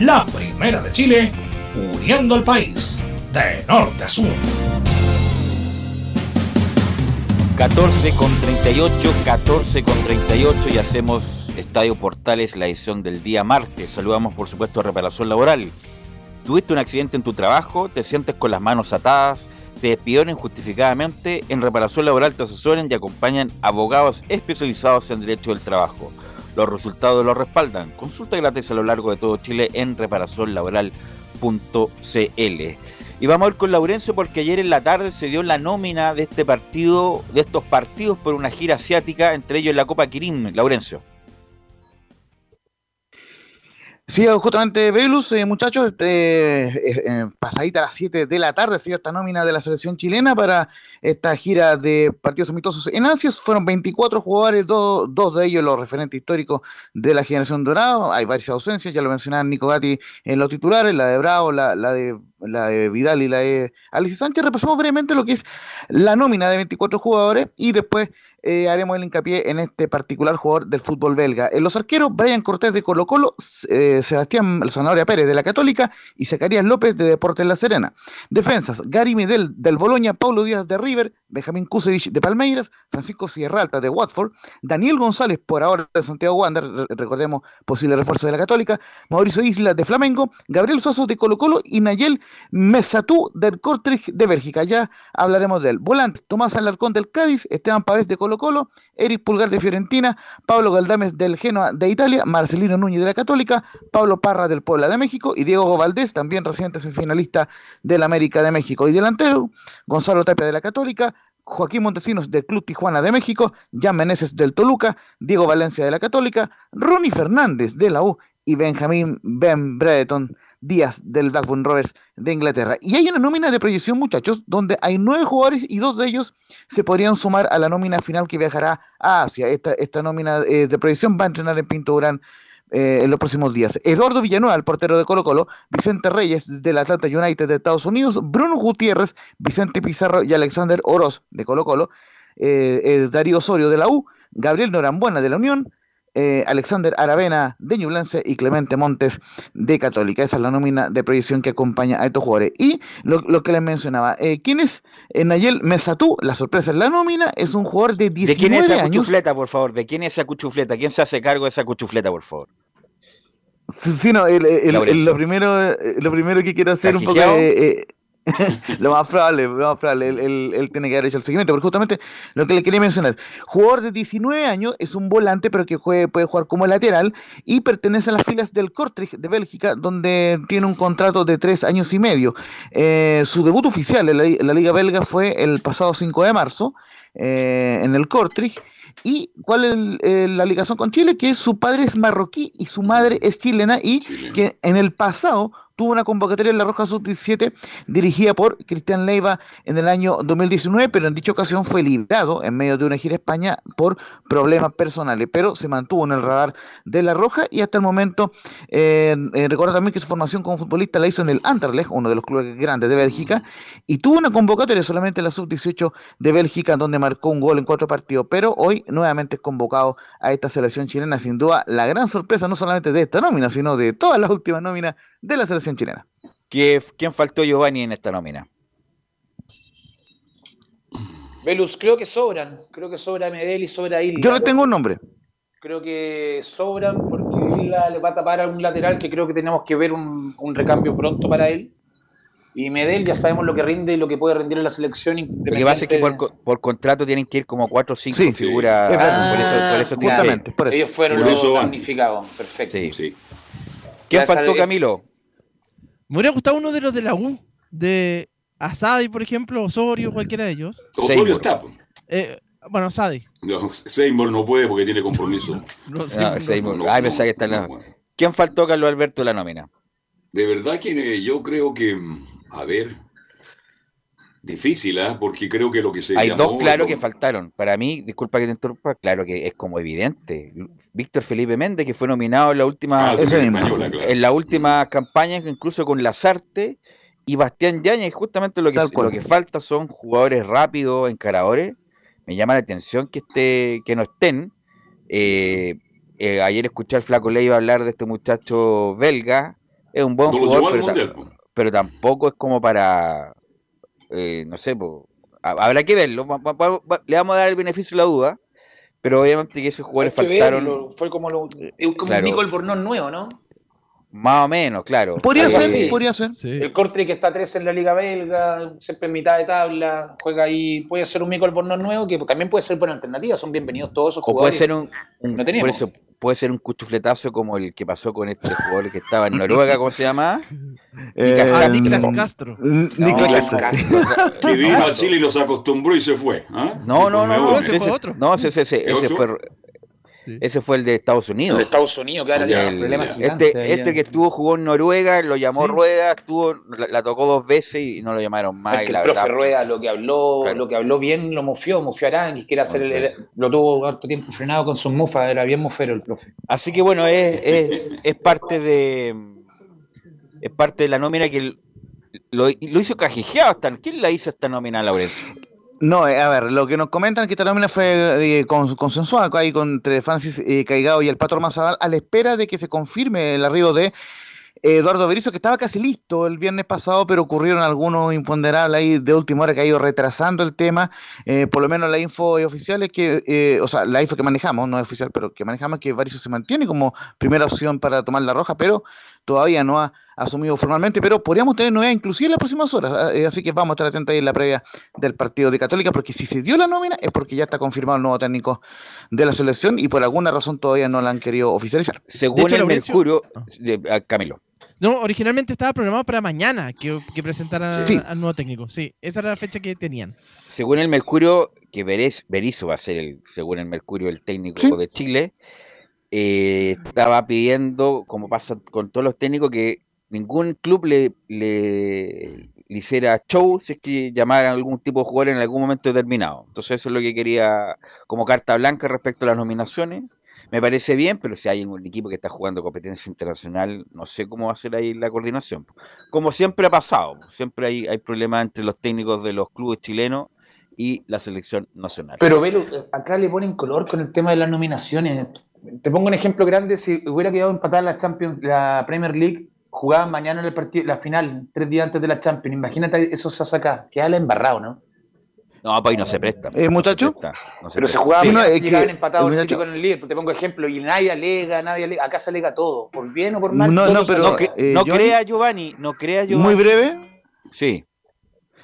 La primera de Chile, uniendo al país de norte a sur. 14 con 38, 14 con 38 y hacemos Estadio Portales, la edición del día martes. Saludamos por supuesto a Reparación Laboral. Tuviste un accidente en tu trabajo, te sientes con las manos atadas, te despidieron injustificadamente, en Reparación Laboral te asesoren y acompañan abogados especializados en Derecho del Trabajo. Los resultados los respaldan. Consulta gratis a lo largo de todo Chile en reparacionlaboral.cl. Y vamos a ir con Laurencio porque ayer en la tarde se dio la nómina de este partido, de estos partidos por una gira asiática, entre ellos la Copa Kirin. Laurencio. Sí, justamente Velus, eh, muchachos, este, eh, pasadita a las 7 de la tarde se dio esta nómina de la selección chilena para esta gira de partidos amistosos en Ansias. Fueron 24 jugadores, do, dos de ellos los referentes históricos de la generación dorada. Hay varias ausencias, ya lo mencionaban Nico Gatti en los titulares, la de Bravo, la, la de la de Vidal y la de Alicia Sánchez. Repasamos brevemente lo que es la nómina de 24 jugadores y después eh, haremos el hincapié en este particular jugador del fútbol belga. En los arqueros, Brian Cortés de Colo Colo, eh, Sebastián Zanahoria Pérez de la Católica y Zacarías López de Deportes La Serena. Defensas, Gary Medel del Boloña, Paulo Díaz de River, Benjamín Kusevich de Palmeiras, Francisco Sierra Alta de Watford, Daniel González por ahora de Santiago Wander, re- recordemos posible refuerzo de la Católica, Mauricio Isla de Flamengo, Gabriel Soso de Colo Colo y Nayel Mesatú del Kortrijk de Bélgica. Ya hablaremos de él. Tomás Alarcón del Cádiz, Esteban Pavés de Colo Colo, Eric Pulgar de Fiorentina, Pablo Galdames del Genoa de Italia, Marcelino Núñez de la Católica, Pablo Parra del Puebla de México y Diego Valdés, también reciente semifinalista del América de México. Y delantero, Gonzalo Tapia de la Católica, Joaquín Montesinos del Club Tijuana de México, Jan Meneses del Toluca, Diego Valencia de la Católica, Ronnie Fernández de la U y Benjamín Ben Brereton Díaz del Blackburn Rovers de Inglaterra. Y hay una nómina de proyección, muchachos, donde hay nueve jugadores y dos de ellos se podrían sumar a la nómina final que viajará a Asia. Esta, esta nómina eh, de proyección va a entrenar en Pinto Durán eh, en los próximos días. Eduardo Villanueva, el portero de Colo Colo, Vicente Reyes del Atlanta United de Estados Unidos, Bruno Gutiérrez, Vicente Pizarro y Alexander Oroz de Colo Colo, eh, Darío Osorio de la U, Gabriel Norambuena de la Unión, eh, Alexander Aravena de Ñublense y Clemente Montes de Católica. Esa es la nómina de proyección que acompaña a estos jugadores. Y lo, lo que les mencionaba, eh, ¿quién es eh, Nayel Mesatú? La sorpresa en la nómina es un jugador de 19 ¿De quién es esa años. cuchufleta, por favor? ¿De quién es esa cuchufleta? ¿Quién se hace cargo de esa cuchufleta, por favor? Sí, no, el- el- el- Laurencio. lo, primero, lo primero que quiero hacer un poco ¿Cajijeado? lo más probable, lo más probable, él, él- él tiene que haber hecho el seguimiento, pero justamente lo que le quería mencionar, jugador de 19 años, es un volante, pero que juegue- puede jugar como lateral y pertenece a las filas del Kortrijk de Bélgica, donde tiene un contrato de tres años y medio. Eh, su debut oficial en la, en la Liga Belga fue el pasado 5 de marzo, eh, en el Kortrijk. ¿Y cuál es el- eh, la ligación con Chile? Que su padre es marroquí y su madre es chilena y que en el pasado tuvo una convocatoria en la Roja Sub-17 dirigida por Cristian Leiva en el año 2019, pero en dicha ocasión fue librado en medio de una gira a España por problemas personales, pero se mantuvo en el radar de la Roja y hasta el momento, eh, eh, recuerda también que su formación como futbolista la hizo en el Anderlecht, uno de los clubes grandes de Bélgica, y tuvo una convocatoria solamente en la Sub-18 de Bélgica, donde marcó un gol en cuatro partidos, pero hoy nuevamente es convocado a esta selección chilena, sin duda la gran sorpresa no solamente de esta nómina, sino de todas las últimas nóminas de la selección chilena. ¿Qué- ¿Quién faltó Giovanni en esta nómina? Velus, creo que sobran. Creo que sobra Medel y sobra Isla. Yo le tengo un nombre. Creo que sobran porque Isla le va a tapar a un lateral que creo que tenemos que ver un, un recambio pronto para él. Y Medel ya sabemos lo que rinde y lo que puede rendir en la selección. Lo que pasa es que por, co- por contrato tienen que ir como cuatro o cinco Sí, figuras. es verdad. por eso, por eso tiene que- Justamente, por eso. Ellos fueron Por los eso damnificados. Perfecto. Sí. ¿Quién faltó, Camilo? Me hubiera gustado uno de los de la U, de Asadi, por ejemplo, Osorio, cualquiera de ellos. Osorio está. Eh, bueno, Asadi. No, Seymour no puede porque tiene compromiso. No, No, Seymour. Ay, pensaba que está en la- ¿Quién faltó, Carlos Alberto, la nómina? De verdad que eh, yo creo que, mm, a ver, difícil, ¿ah? Porque creo que lo que se Hay llamó- dos claros lo- que faltaron. Para mí, disculpa que te interrumpa, claro que es como evidente. Víctor Felipe Méndez, que fue nominado en la última, Ah, Ese mismo. española, claro. en la última campaña, incluso con Lazarte y Bastián Yañez, justamente lo que, Tal lo que falta son jugadores rápidos, encaradores. Me llama la atención que esté, que no estén. Eh, eh, ayer escuché al Flaco Leiva hablar de este muchacho belga. Es un buen No jugador, ta- pues. pero tampoco es como para, eh, no sé, po, ha- habrá que verlo. va- va- va- va- le vamos a dar el beneficio de la duda, pero obviamente que esos jugadores faltaron verlo, Fue como, lo, es como Claro. Albornoz nuevo, ¿no? más o menos, claro. Podría ser, podría ser. El Cortre que está 13 en la Liga Belga, siempre en mitad de tabla, juega ahí, puede ser un Mico Albornoz nuevo, que también puede ser buena alternativa, son bienvenidos todos esos O puede jugadores. ser un, un- No por eso, puede ser un cuchufletazo como el que pasó con este jugador que estaba en Noruega, ¿cómo se llama? Eh, Ah, mm, Niklas Castro. No, no, Castro. Que vino a Chile y los acostumbró y se fue. ¿ah? No, no, no, ese fue otro. No, ese, ese, ese, ¿Es ese fue, ese fue el de Estados Unidos. Estados Unidos, que El- problemas ya. gigantes este, allá. este que estuvo jugó en Noruega, lo llamó Sí. Rueda, estuvo, la, la tocó dos veces y no lo llamaron más. Es que la el profe verdad, Rueda lo que habló, Claro. lo que habló bien lo mufió, mufió a Aranguis, hacer el, el- lo tuvo harto tiempo frenado con sus mufas, era bien mufero el profe. Así que bueno, es, es, es parte de es parte de la nómina que el- lo, lo hizo cajijeado hasta ¿quién la hizo esta nómina, Laurencio? No, eh, a ver, lo que nos comentan que esta nómina fue eh, con- consensuada ahí entre Francis eh, Caigao y el Pato Mazabal a la espera de que se confirme el arribo de eh, Eduardo Berizzo, que estaba casi listo el viernes pasado, pero ocurrieron algunos imponderables ahí de última hora que ha ido retrasando el tema. Eh, por lo menos la info oficial es que, eh, o sea, la info que manejamos, no es oficial, pero que manejamos es que Berizzo se mantiene como primera opción para tomar la roja, pero todavía no ha asumido formalmente, pero podríamos tener novedades inclusive en las próximas horas, eh, así que vamos a estar atentos ahí en la previa del partido de Católica, porque si se dio la nómina es porque ya está confirmado el nuevo técnico de la selección y por alguna razón todavía no la han querido oficializar. Según el Laurencio- Mercurio, de- ah, Camilo. No, originalmente estaba programado para mañana que, que presentaran Sí. al nuevo técnico. Sí, esa era la fecha que tenían. Según el Mercurio, que Berez, Berizzo va a ser, el, según el Mercurio, el técnico de Chile, eh, estaba pidiendo, como pasa con todos los técnicos, que ningún club le, hiciera show si es que llamaran a algún tipo de jugador en algún momento determinado. Entonces eso es lo que quería como carta blanca respecto a las nominaciones. Me parece bien, pero si hay un equipo que está jugando competencia internacional, no sé cómo va a ser ahí la coordinación. Como siempre ha pasado, siempre hay, hay problemas entre los técnicos de los clubes chilenos y la selección nacional. Pero Velo, acá le ponen color con el tema de las nominaciones. Te pongo un ejemplo grande, si hubiera quedado empatada la Champions, la Premier League, jugaban mañana en el partido, la final, tres días antes de la Champions. Imagínate eso se acá, queda la embarrado, ¿no? No, pues ahí no se presta. Eh, muchacho. No se Pero se presta. jugaba Sí, no, es que empatados el muchacho- con el líder. Te pongo ejemplo, y nadie alega, nadie alega. Acá se alega todo, por bien o por mal. No, no, pero, alega. eh, no Giovanni- crea Giovanni, no crea Giovanni. Muy breve. Sí.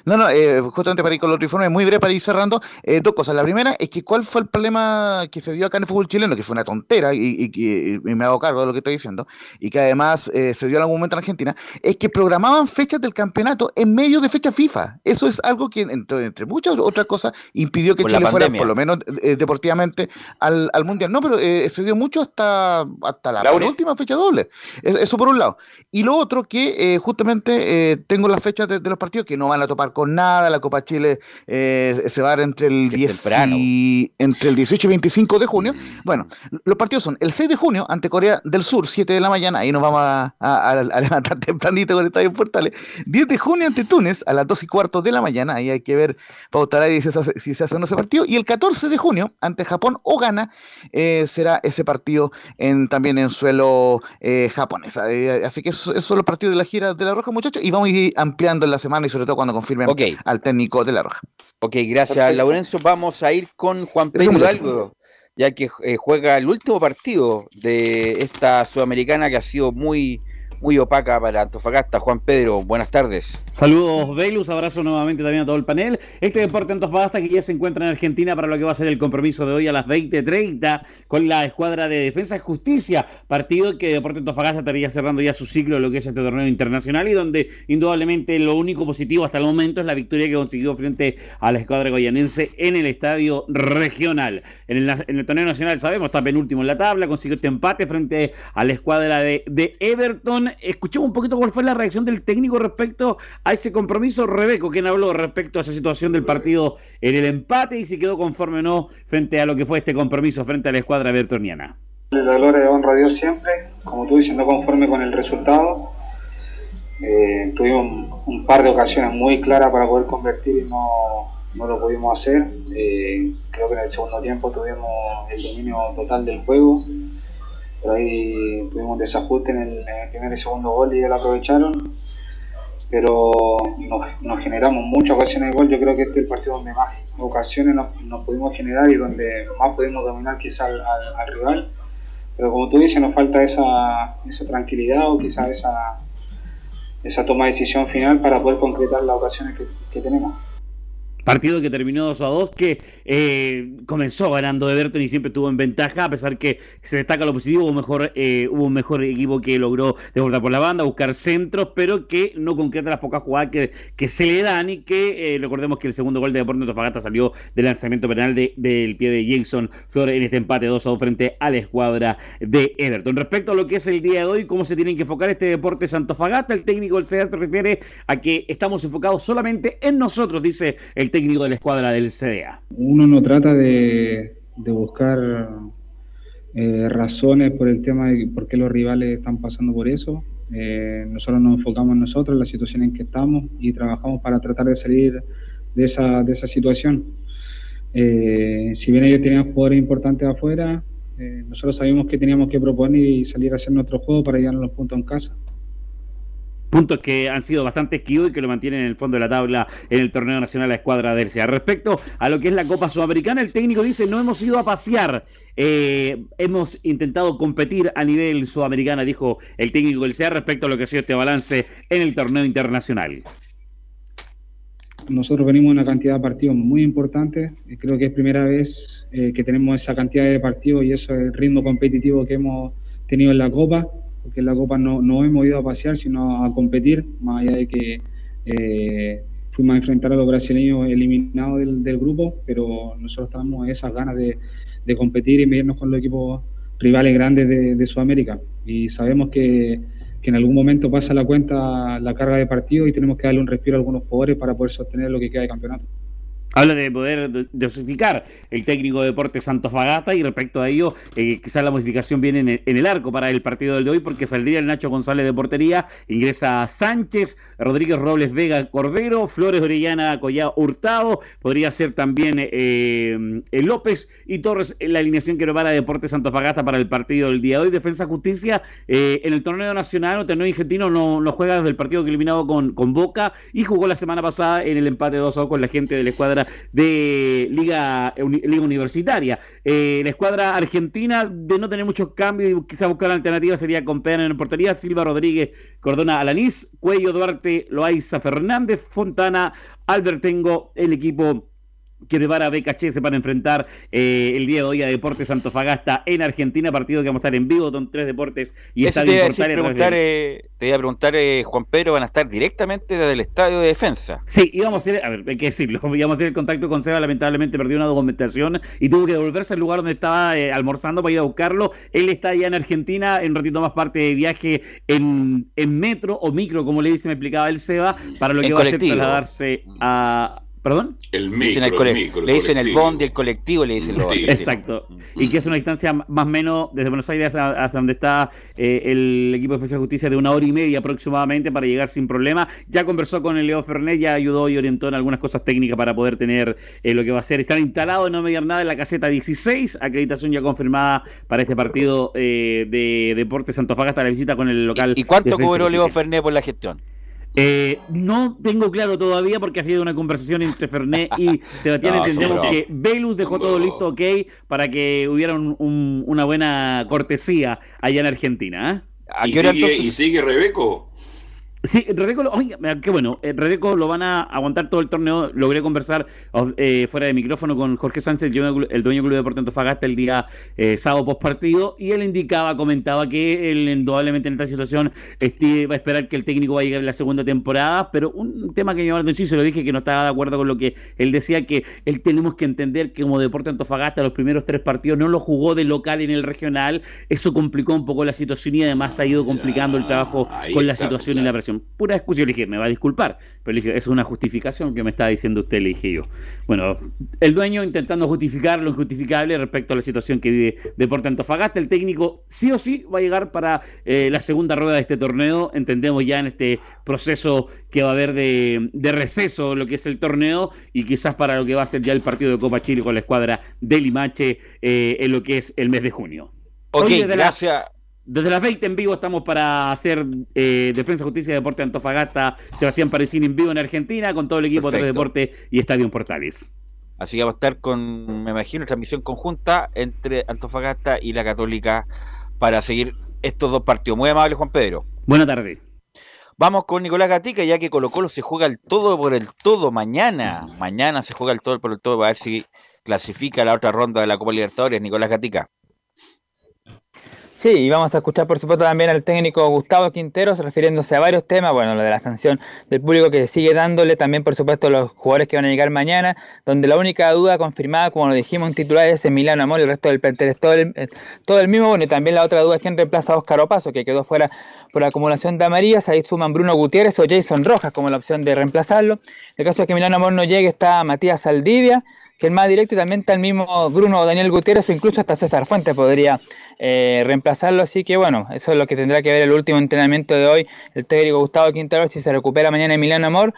No, no, eh, justamente para ir con los otro informe, muy breve para ir cerrando, eh, dos cosas. La primera es que cuál fue el problema que se dio acá en el fútbol chileno, que fue una tontera, y, y- me hago cargo de lo que estoy diciendo, y que además eh, se dio en algún momento en Argentina, es que programaban fechas del campeonato en medio de fecha FIFA. Eso es algo que, entre, entre muchas otras cosas, impidió que Por Chile fuera, por lo menos eh, deportivamente, al, al Mundial. No, pero se dio mucho hasta, hasta la última fecha doble. Es- Eso por un lado. Y lo otro que justamente tengo las fechas de, de los partidos que no van a topar con nada. La Copa Chile eh, se va a dar entre el, 10 y, entre el 18 y 25 de junio. Bueno, los partidos son el 6 de junio ante Corea del Sur, 7 de la mañana. Ahí nos vamos a, a- a levantar tempranito con Estadio Portales. 10 de junio ante Túnez a las 2 y cuarto de la mañana. Ahí hay que ver, pautar ahí si se hace, si se hace o no ese partido. Y el 14 de junio ante Japón o Ghana eh, será ese partido en, también en suelo eh, japonés. Así que esos, son los partidos de la gira de la Roja, muchachos. Y vamos a ir ampliando en la semana y sobre todo cuando confirmen Ok. al técnico de la Roja. Ok, gracias Laurencio. Vamos a ir con Juan Pedro. Hidalgo, ya que eh, juega el último partido de esta sudamericana que ha sido muy, muy opaca para Antofagasta. Juan Pedro, buenas tardes. Saludos, Velus. Abrazo nuevamente también a todo el panel. Este deporte Antofagasta que ya se encuentra en Argentina para lo que va a ser el compromiso de hoy a las 20:30 con la escuadra de Defensa y Justicia. Partido que Deporte Antofagasta estaría cerrando ya su ciclo de lo que es este torneo internacional y donde indudablemente lo único positivo hasta el momento es la victoria que consiguió frente a la escuadra goyanense en el estadio regional. En el, torneo nacional sabemos, está penúltimo en la tabla, consiguió este empate frente a la escuadra de Everton. Escuchemos un poquito cuál fue la reacción del técnico respecto a ese compromiso. Rebeco, quien habló respecto a esa situación del partido en el empate y si quedó conforme o no frente a lo que fue este compromiso frente a la escuadra evertoniana. La gloria y honra a Dios siempre, como tú dices, no conforme con el resultado. Eh, tuvimos un, un par de ocasiones muy claras para poder convertir y no, no lo pudimos hacer. Eh, creo que en el segundo tiempo tuvimos el dominio total del juego. Por ahí tuvimos un desajuste en el, en primer y segundo gol y ellos lo aprovecharon. Pero nos, generamos muchas ocasiones de gol. Yo creo que este es el partido donde más ocasiones nos, pudimos generar y donde más pudimos dominar quizás al, al- al rival. Pero como tú dices, nos falta esa, esa tranquilidad o quizás esa, esa toma de decisión final para poder concretar las ocasiones que tenemos. Partido que terminó 2 a 2, que eh, comenzó ganando Everton y siempre estuvo en ventaja, a pesar que se destaca lo positivo, hubo, mejor, eh, hubo un mejor equipo que logró desbordar por la banda, buscar centros, pero que no concreta las pocas jugadas que, que se le dan y que eh, recordemos que el segundo gol de Deportes Antofagasta salió del lanzamiento penal de- del pie de Jason Flores en este empate 2 a 2 frente a la escuadra de Everton. Respecto a lo que es el día de hoy, cómo se tienen que enfocar este Deportes Antofagasta, el técnico del CDA se refiere a que estamos enfocados solamente en nosotros, dice el técnico de la escuadra del CDA. uno no trata de, buscar eh, razones por el tema de por qué los rivales están pasando por eso. Eh, nosotros nos enfocamos en nosotros, en la situación en que estamos y trabajamos para tratar de salir de, esa, de esa situación. Eh, si bien ellos tenían jugadores importantes afuera, nosotros sabíamos que teníamos que proponer y salir a hacer nuestro juego para llegar a los puntos en casa puntos que han sido bastante esquivos y que lo mantienen en el fondo de la tabla en el torneo nacional la escuadra de RCA. Respecto a lo que es la Copa Sudamericana, el técnico dice no hemos ido a pasear, eh, hemos intentado competir a nivel sudamericana, dijo el técnico del CEA respecto a lo que ha sido este balance en el torneo internacional. Nosotros venimos en una cantidad de partidos muy importantes y creo que es primera vez eh, que tenemos esa cantidad de partidos y eso es el ritmo competitivo que hemos tenido en la Copa porque en la Copa no, no hemos ido a pasear, sino a competir, más allá de que eh, fuimos a enfrentar a los brasileños eliminados del, grupo, pero nosotros tenemos esas ganas de, de, competir y medirnos con los equipos rivales grandes de, de Sudamérica. Y sabemos que, que, en algún momento pasa la cuenta la carga de partido y tenemos que darle un respiro a algunos jugadores para poder sostener lo que queda de campeonato. Habla de poder dosificar el técnico de Deportes Santos Fagata y respecto a ello, eh, quizás la modificación viene en el, arco para el partido del de hoy porque saldría el Nacho González de portería, ingresa Sánchez, Rodríguez Robles Vega Cordero, Flores Orellana Collado Hurtado, podría ser también eh, López y Torres en la alineación que prepara Deportes Santos Fagata para el partido del día de hoy. Defensa Justicia eh, en el torneo nacional, o torneo argentino no, no juega desde el partido que eliminado con, con Boca y jugó la semana pasada en el empate 2 2 con la gente de la escuadra de Liga, Liga Universitaria. Eh, la escuadra argentina, de no tener muchos cambios y quizás buscar alternativas, sería con Pedro en portería, Silva Rodríguez, Cordona Alanís, Cuello Duarte, Loaiza Fernández, Fontana, Albertengo, el equipo que prepara BKHS para enfrentar eh, el día de hoy a Deportes Antofagasta en Argentina, partido que vamos a estar en vivo con tres deportes y Eso te, iba preguntar, eh, te iba a preguntar, eh, Juan Pedro, van a estar directamente desde el estadio de defensa. Sí, íbamos a hacer, a ver, hay que decirlo, íbamos a hacer el contacto con Seba, lamentablemente perdió una documentación y tuvo que devolverse al lugar donde estaba almorzando para ir a buscarlo. Él está allá en Argentina, en un ratito más parte de viaje en, en metro o micro, como le dice, me explicaba el Seba, para lo que va a ser trasladarse a ¿Perdón? El micro, Le dicen el bond y el colectivo, le dicen los Exacto. Y que es una distancia más o menos desde Buenos Aires hasta, donde está eh, el equipo de Defensa de Justicia de una hora y media aproximadamente para llegar sin problema. Ya conversó con el Leo Fernet, ya ayudó y orientó en algunas cosas técnicas para poder tener eh, lo que va a ser. Están instalados, no mediar nada en la caseta 16, acreditación ya confirmada para este partido eh, de Deportes Santofagasta, la visita con el local. ¿Y cuánto cobró Leo Fernet por la gestión? Eh, no tengo claro todavía porque ha sido una conversación entre Fernet y Sebastián. Entendemos que Velus dejó todo listo ok para que hubiera una buena cortesía allá en Argentina. ¿eh? ¿Y, sigue, ¿Y sigue Rebeco? Sí, Redeco, oye, qué bueno, eh, Redeco lo van a aguantar todo el torneo. Logré conversar eh, fuera de micrófono con Jorge Sánchez, el dueño, del Club de Deportes Antofagasta, el día eh, sábado post partido, y él indicaba, comentaba que él indudablemente en esta situación este, va a esperar que el técnico vaya a llegar en la segunda temporada, pero un tema que yo sí se lo dije que no estaba de acuerdo con lo que él decía, que él tenemos que entender que como Deporte Antofagasta los primeros tres partidos no lo jugó de local en el regional, eso complicó un poco la situación y además ha ido complicando el trabajo con la situación y la presión pura excusa. Yo le dije, me va a disculpar, pero le dije, es una justificación que me está diciendo usted, le dije yo. Bueno, el dueño intentando justificar lo injustificable respecto a la situación que vive Deporte Antofagasta. El técnico sí o sí va a llegar para eh, la segunda rueda de este torneo. Entendemos ya en este proceso que va a haber de, receso lo que es el torneo y quizás para lo que va a ser ya el partido de Copa Chile con la escuadra de Limache eh, en lo que es el mes de junio. Ok, gracias. Desde las 20 en vivo estamos para hacer eh, Defensa, Justicia y Deporte Antofagasta, Sebastián Parecini en vivo en Argentina, con todo el equipo de Deporte y Estadio Portales. Así que va a estar con, me imagino, transmisión conjunta entre Antofagasta y la Católica para seguir estos dos partidos. Muy amable, Juan Pedro. Buenas tardes. Vamos con Nicolás Gatica, ya que Colo Colo se juega el todo por el todo mañana. Mañana se juega el todo por el todo para ver si clasifica la otra ronda de la Copa Libertadores. Nicolás Gatica. Sí, y vamos a escuchar por supuesto también al técnico Gustavo Quinteros refiriéndose a varios temas, bueno, lo de la sanción del público que sigue dándole, también por supuesto los jugadores que van a llegar mañana, donde la única duda confirmada, como lo dijimos en titular, es Emiliano Amor, el resto del plantel es todo el, eh, todo el mismo, bueno, y también la otra duda es quién reemplaza a Óscar Opaso, que quedó fuera por la acumulación de amarillas, ahí suman Bruno Gutiérrez o Jason Rojas como la opción de reemplazarlo. En el caso de que Emiliano Amor no llegue está Matías Saldivia, que el más directo también está el mismo Bruno Daniel Gutiérrez o incluso hasta César Fuentes podría eh, reemplazarlo. Así que bueno, eso es lo que tendrá que ver el último entrenamiento de hoy. El técnico Gustavo Quintero si se recupera mañana Emiliano Amor.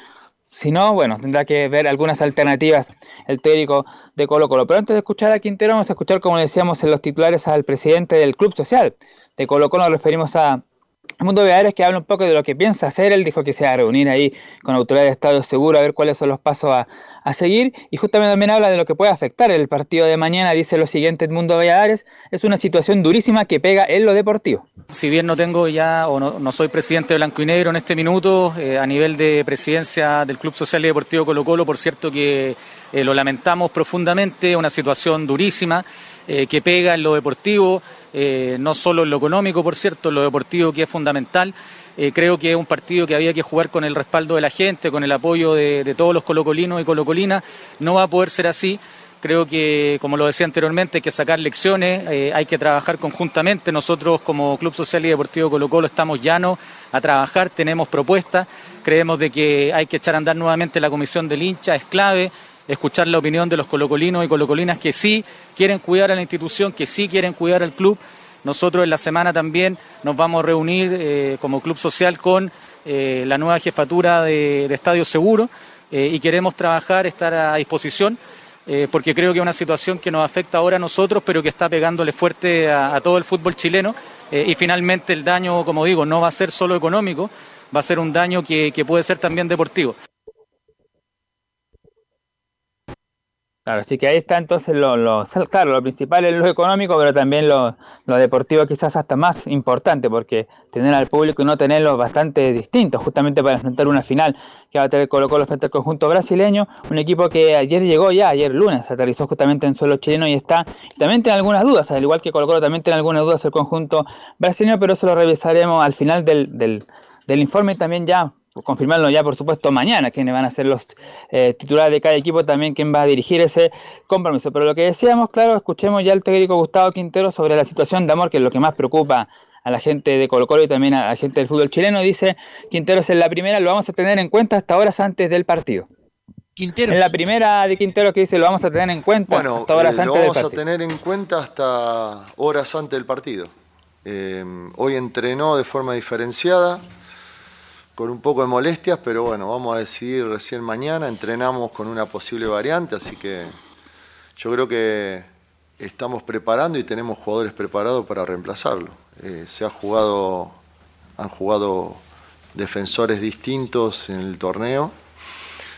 si no, bueno, tendrá que ver algunas alternativas el técnico de Colo Colo. Pero antes de escuchar a Quintero, vamos a escuchar, como decíamos en los titulares, al presidente del Club Social de Colo Colo. Nos referimos a mundo de que habla un poco de lo que piensa hacer. Él dijo que se va a reunir ahí con autoridades de Estado Seguro a ver cuáles son los pasos a, a seguir. Y justamente también habla de lo que puede afectar el partido de mañana. Dice lo siguiente: Edmundo Valladares es una situación durísima que pega en lo deportivo. Si bien no tengo ya o no, soy presidente de Blanco y Negro en este minuto, eh, a nivel de presidencia del Club Social y Deportivo Colo Colo, por cierto que eh, lo lamentamos profundamente, una situación durísima eh, que pega en lo deportivo. No solo en lo económico, por cierto, en lo deportivo que es fundamental. Eh, creo que es un partido que había que jugar con el respaldo de la gente, con el apoyo de, todos los colocolinos y colocolinas. No va a poder ser así. Creo que, como lo decía anteriormente, hay que sacar lecciones, eh, hay que trabajar conjuntamente. Nosotros, como Club Social y Deportivo Colo Colo, estamos llanos a trabajar, tenemos propuestas. Creemos de que hay que echar a andar nuevamente la comisión del hincha, es clave escuchar la opinión de los colocolinos y colocolinas que sí quieren cuidar a la institución, que sí quieren cuidar al club. Nosotros en la semana también nos vamos a reunir eh, como club social con eh, la nueva jefatura de, Estadio Seguro eh, y queremos trabajar, estar a disposición, porque creo que es una situación que nos afecta ahora a nosotros, pero que está pegándole fuerte a, todo el fútbol chileno. y finalmente el daño, como digo, no va a ser solo económico, va a ser un daño que puede ser también deportivo. Claro, así que ahí está entonces lo, lo, claro, lo principal es lo económico, pero también lo, lo, deportivo quizás hasta más importante, porque tener al público y no tenerlo bastante distinto, justamente para enfrentar una final que va a tener Colo Colo frente al conjunto brasileño, un equipo que ayer llegó ya, ayer lunes, aterrizó justamente en suelo chileno y está, también tiene algunas dudas, al igual que Colo Colo también tiene algunas dudas el conjunto brasileño, pero eso lo revisaremos al final del, del, del informe también ya confirmarlo ya por supuesto mañana, quiénes van a ser los eh, titulares de cada equipo, también quién va a dirigir ese compromiso. Pero lo que decíamos, claro, escuchemos ya al técnico Gustavo Quintero sobre la situación de amor, que es lo que más preocupa a la gente de Colo Colo y también a la gente del fútbol chileno. Dice Quintero es en la primera, lo vamos a tener en cuenta hasta horas antes del partido. Quintero. En la primera de Quintero que dice lo vamos a tener en cuenta hasta horas eh, antes del partido. Lo vamos a tener en cuenta hasta horas antes del partido. Eh, hoy entrenó de forma diferenciada, con un poco de molestias, pero bueno, vamos a decidir recién mañana. Entrenamos con una posible variante, así que yo creo que estamos preparando y tenemos jugadores preparados para reemplazarlo. Eh, se ha jugado, han jugado defensores distintos en el torneo.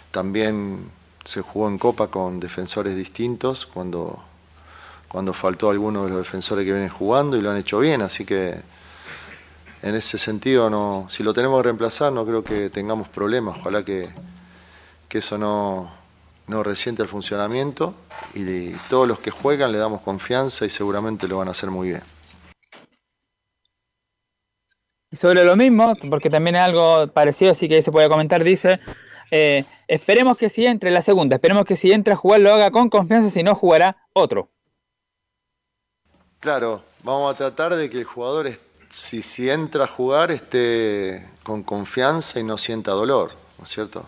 También se jugó en Copa con defensores distintos cuando, cuando faltó alguno de los defensores que vienen jugando y lo han hecho bien, así que en ese sentido, no, si lo tenemos que reemplazar, no creo que tengamos problemas. Ojalá que, eso no, no resiente el funcionamiento y todos los que juegan le damos confianza y seguramente lo van a hacer muy bien. Y sobre lo mismo, porque también es algo parecido, así que se puede comentar, dice, eh, esperemos que si entre la segunda, esperemos que si entra a jugar lo haga con confianza, si no jugará otro. Claro, vamos a tratar de que el jugador esté si, si entra a jugar esté con confianza y no sienta dolor, ¿no es cierto?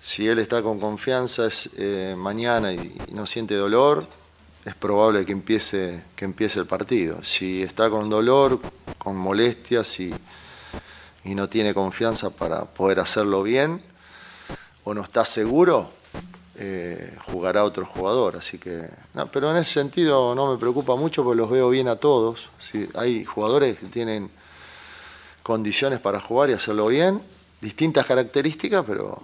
Si él está con confianza es, eh, mañana y, no siente dolor, es probable que empiece, que empiece el partido. Si está con dolor, con molestias y, y no tiene confianza para poder hacerlo bien, o no está seguro, eh, jugará otro jugador. Así que, pero en ese sentido no me preocupa mucho porque los veo bien a todos. hay jugadores que tienen condiciones para jugar y hacerlo bien, distintas características, pero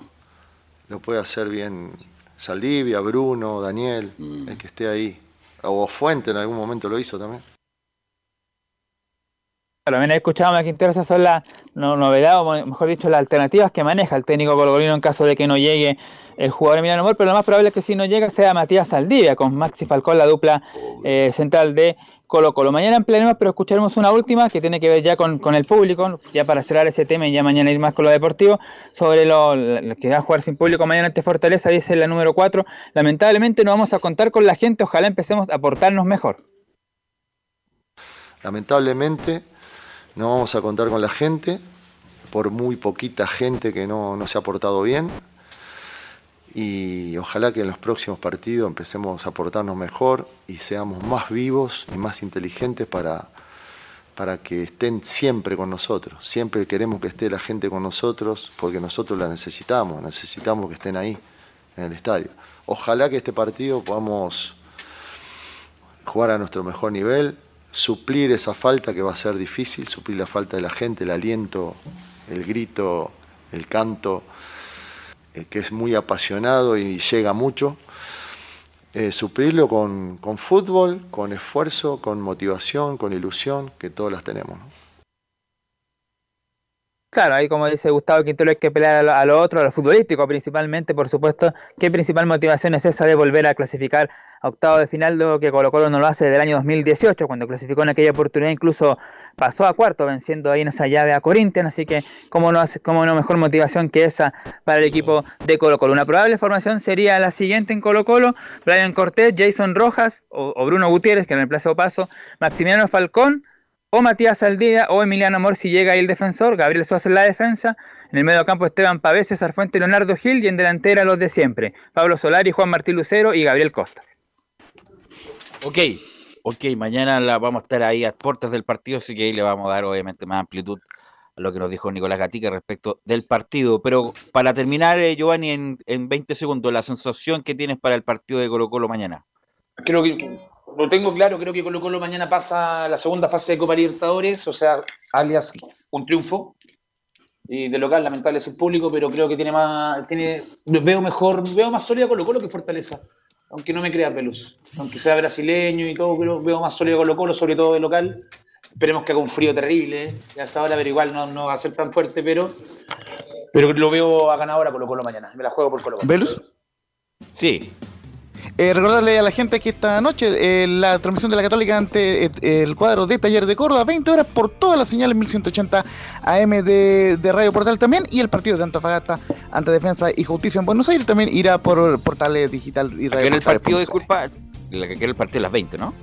lo puede hacer bien Saldivia, Bruno, Daniel, el que esté ahí. O Fuente en algún momento lo hizo también. También he escuchado a Quintero, esas son las novedades, o mejor dicho, las alternativas que maneja el técnico colombiano en caso de que no llegue el jugador Emiliano Mor, pero lo más probable es que si no llega sea Matías Saldivia con Maxi Falcón, la dupla eh, central de Colo Colo. Mañana emplearemos, pero escucharemos una última que tiene que ver ya con, el público, ya para cerrar ese tema y ya mañana ir más con lo deportivo, sobre lo, que va a jugar sin público mañana ante Fortaleza, dice la número 4. Lamentablemente no vamos a contar con la gente, ojalá empecemos a portarnos mejor. Lamentablemente no vamos a contar con la gente, por muy poquita gente que no, no se ha portado bien y ojalá que en los próximos partidos empecemos a portarnos mejor y seamos más vivos y más inteligentes para, para que estén siempre con nosotros. Siempre queremos que esté la gente con nosotros porque nosotros la necesitamos, necesitamos que estén ahí en el estadio. Ojalá que este partido podamos jugar a nuestro mejor nivel, suplir esa falta que va a ser difícil, suplir la falta de la gente, el aliento, el grito, el canto, que es muy apasionado y llega mucho. Eh, suplirlo con, con fútbol, con esfuerzo, con motivación, con ilusión, que todas las tenemos. Claro, ahí como dice Gustavo Quintero hay que pelear a lo, otro, a lo futbolístico principalmente, por supuesto. ¿Qué principal motivación es esa de volver a clasificar a octavo de final, lo que Colo Colo no lo hace desde el año 2018, cuando clasificó en aquella oportunidad, incluso pasó a cuarto, venciendo ahí en esa llave a Corinthians, así que cómo no, cómo no mejor motivación que esa para el equipo de Colo Colo. Una probable formación sería la siguiente en Colo Colo, Brian Cortés, Jason Rojas o, Bruno Gutiérrez, que reemplaza Paso, Maximiliano Falcón, o Matías Saldía o Emiliano Amor si llega ahí el defensor, Gabriel Suárez en la defensa, en el medio campo Esteban Pavés, César Fuente, Leonardo Gil y en delantera los de siempre, Pablo Solari, Juan Martín Lucero y Gabriel Costa. Ok, ok, mañana la, vamos a estar ahí a puertas del partido, así que ahí le vamos a dar obviamente más amplitud a lo que nos dijo Nicolás Gatica respecto del partido. Pero para terminar, eh, Giovanni, en, en 20 segundos, la sensación que tienes para el partido de Colo Colo mañana. Creo que lo tengo claro, creo que Colo Colo mañana pasa a la segunda fase de Copa Libertadores, o sea, alias un triunfo. Y de local, lamentable sin público, pero creo que tiene más, tiene, veo mejor, veo más sólida Colo Colo que Fortaleza. Aunque no me crea Pelus. Aunque sea brasileño y todo, veo más sólido Colo Colo, sobre todo de local. Esperemos que haga un frío terrible, ¿eh? ya es ahora, pero igual no, no va a ser tan fuerte, pero, pero lo veo a ganadora Colo Colo mañana. Me la juego por Colo Colo. ¿Velus? Sí. Eh, recordarle a la gente que esta noche eh, la transmisión de la Católica ante eh, el cuadro de Taller de Córdoba, 20 horas por todas las señales 1180 AM de, de Radio Portal también, y el partido de Antofagasta ante Defensa y Justicia en Buenos Aires también irá por Portales Digital y Radio en el partido, disculpa, la que quiere el partido a las 20, ¿no?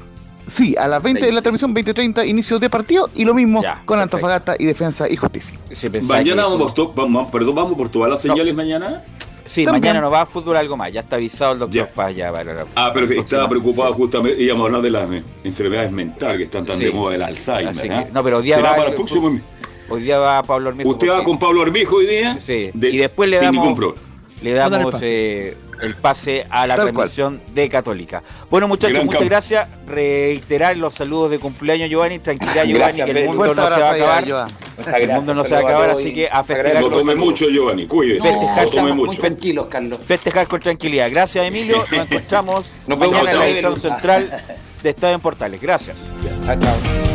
Sí, a las 20 de la transmisión, 20.30, inicio de partido, y lo mismo con Antofagasta y Defensa y Justicia. Mañana vamos, vamos, perdón, vamos por todas las señales mañana. Sí, También. mañana no va a fútbol algo más, ya está avisado el doctor Paz ya para la Ah, pero estaba preocupado justamente, íbamos a hablar de las eh, enfermedades mentales que están tan Sí. de moda, el Alzheimer. Que- no, pero hoy día ¿Será va para el- próximo? Hoy día va Pablo Armijo. ¿Usted va con Pablo Armijo hoy día? Sí. De- y después le sin damos, ningún problema. Le damos pase. eh, el pase a la Tal cual. transmisión de Católica. Bueno, muchachos, Gran muchas campo. gracias. Reiterar los saludos de cumpleaños, Giovanni. Tranquilidad, Giovanni, Gracias, que el mundo no se va a acabar. El mundo no se va a acabar, así que a festejar. No tome mucho, Giovanni, cuídese. Festejar, No tome mucho. tranquilos, Carlos. Festejar con tranquilidad. Gracias, Emilio. Nos encontramos Nos mañana en la edición central de Estadio en Portales. Gracias. Chao, chao.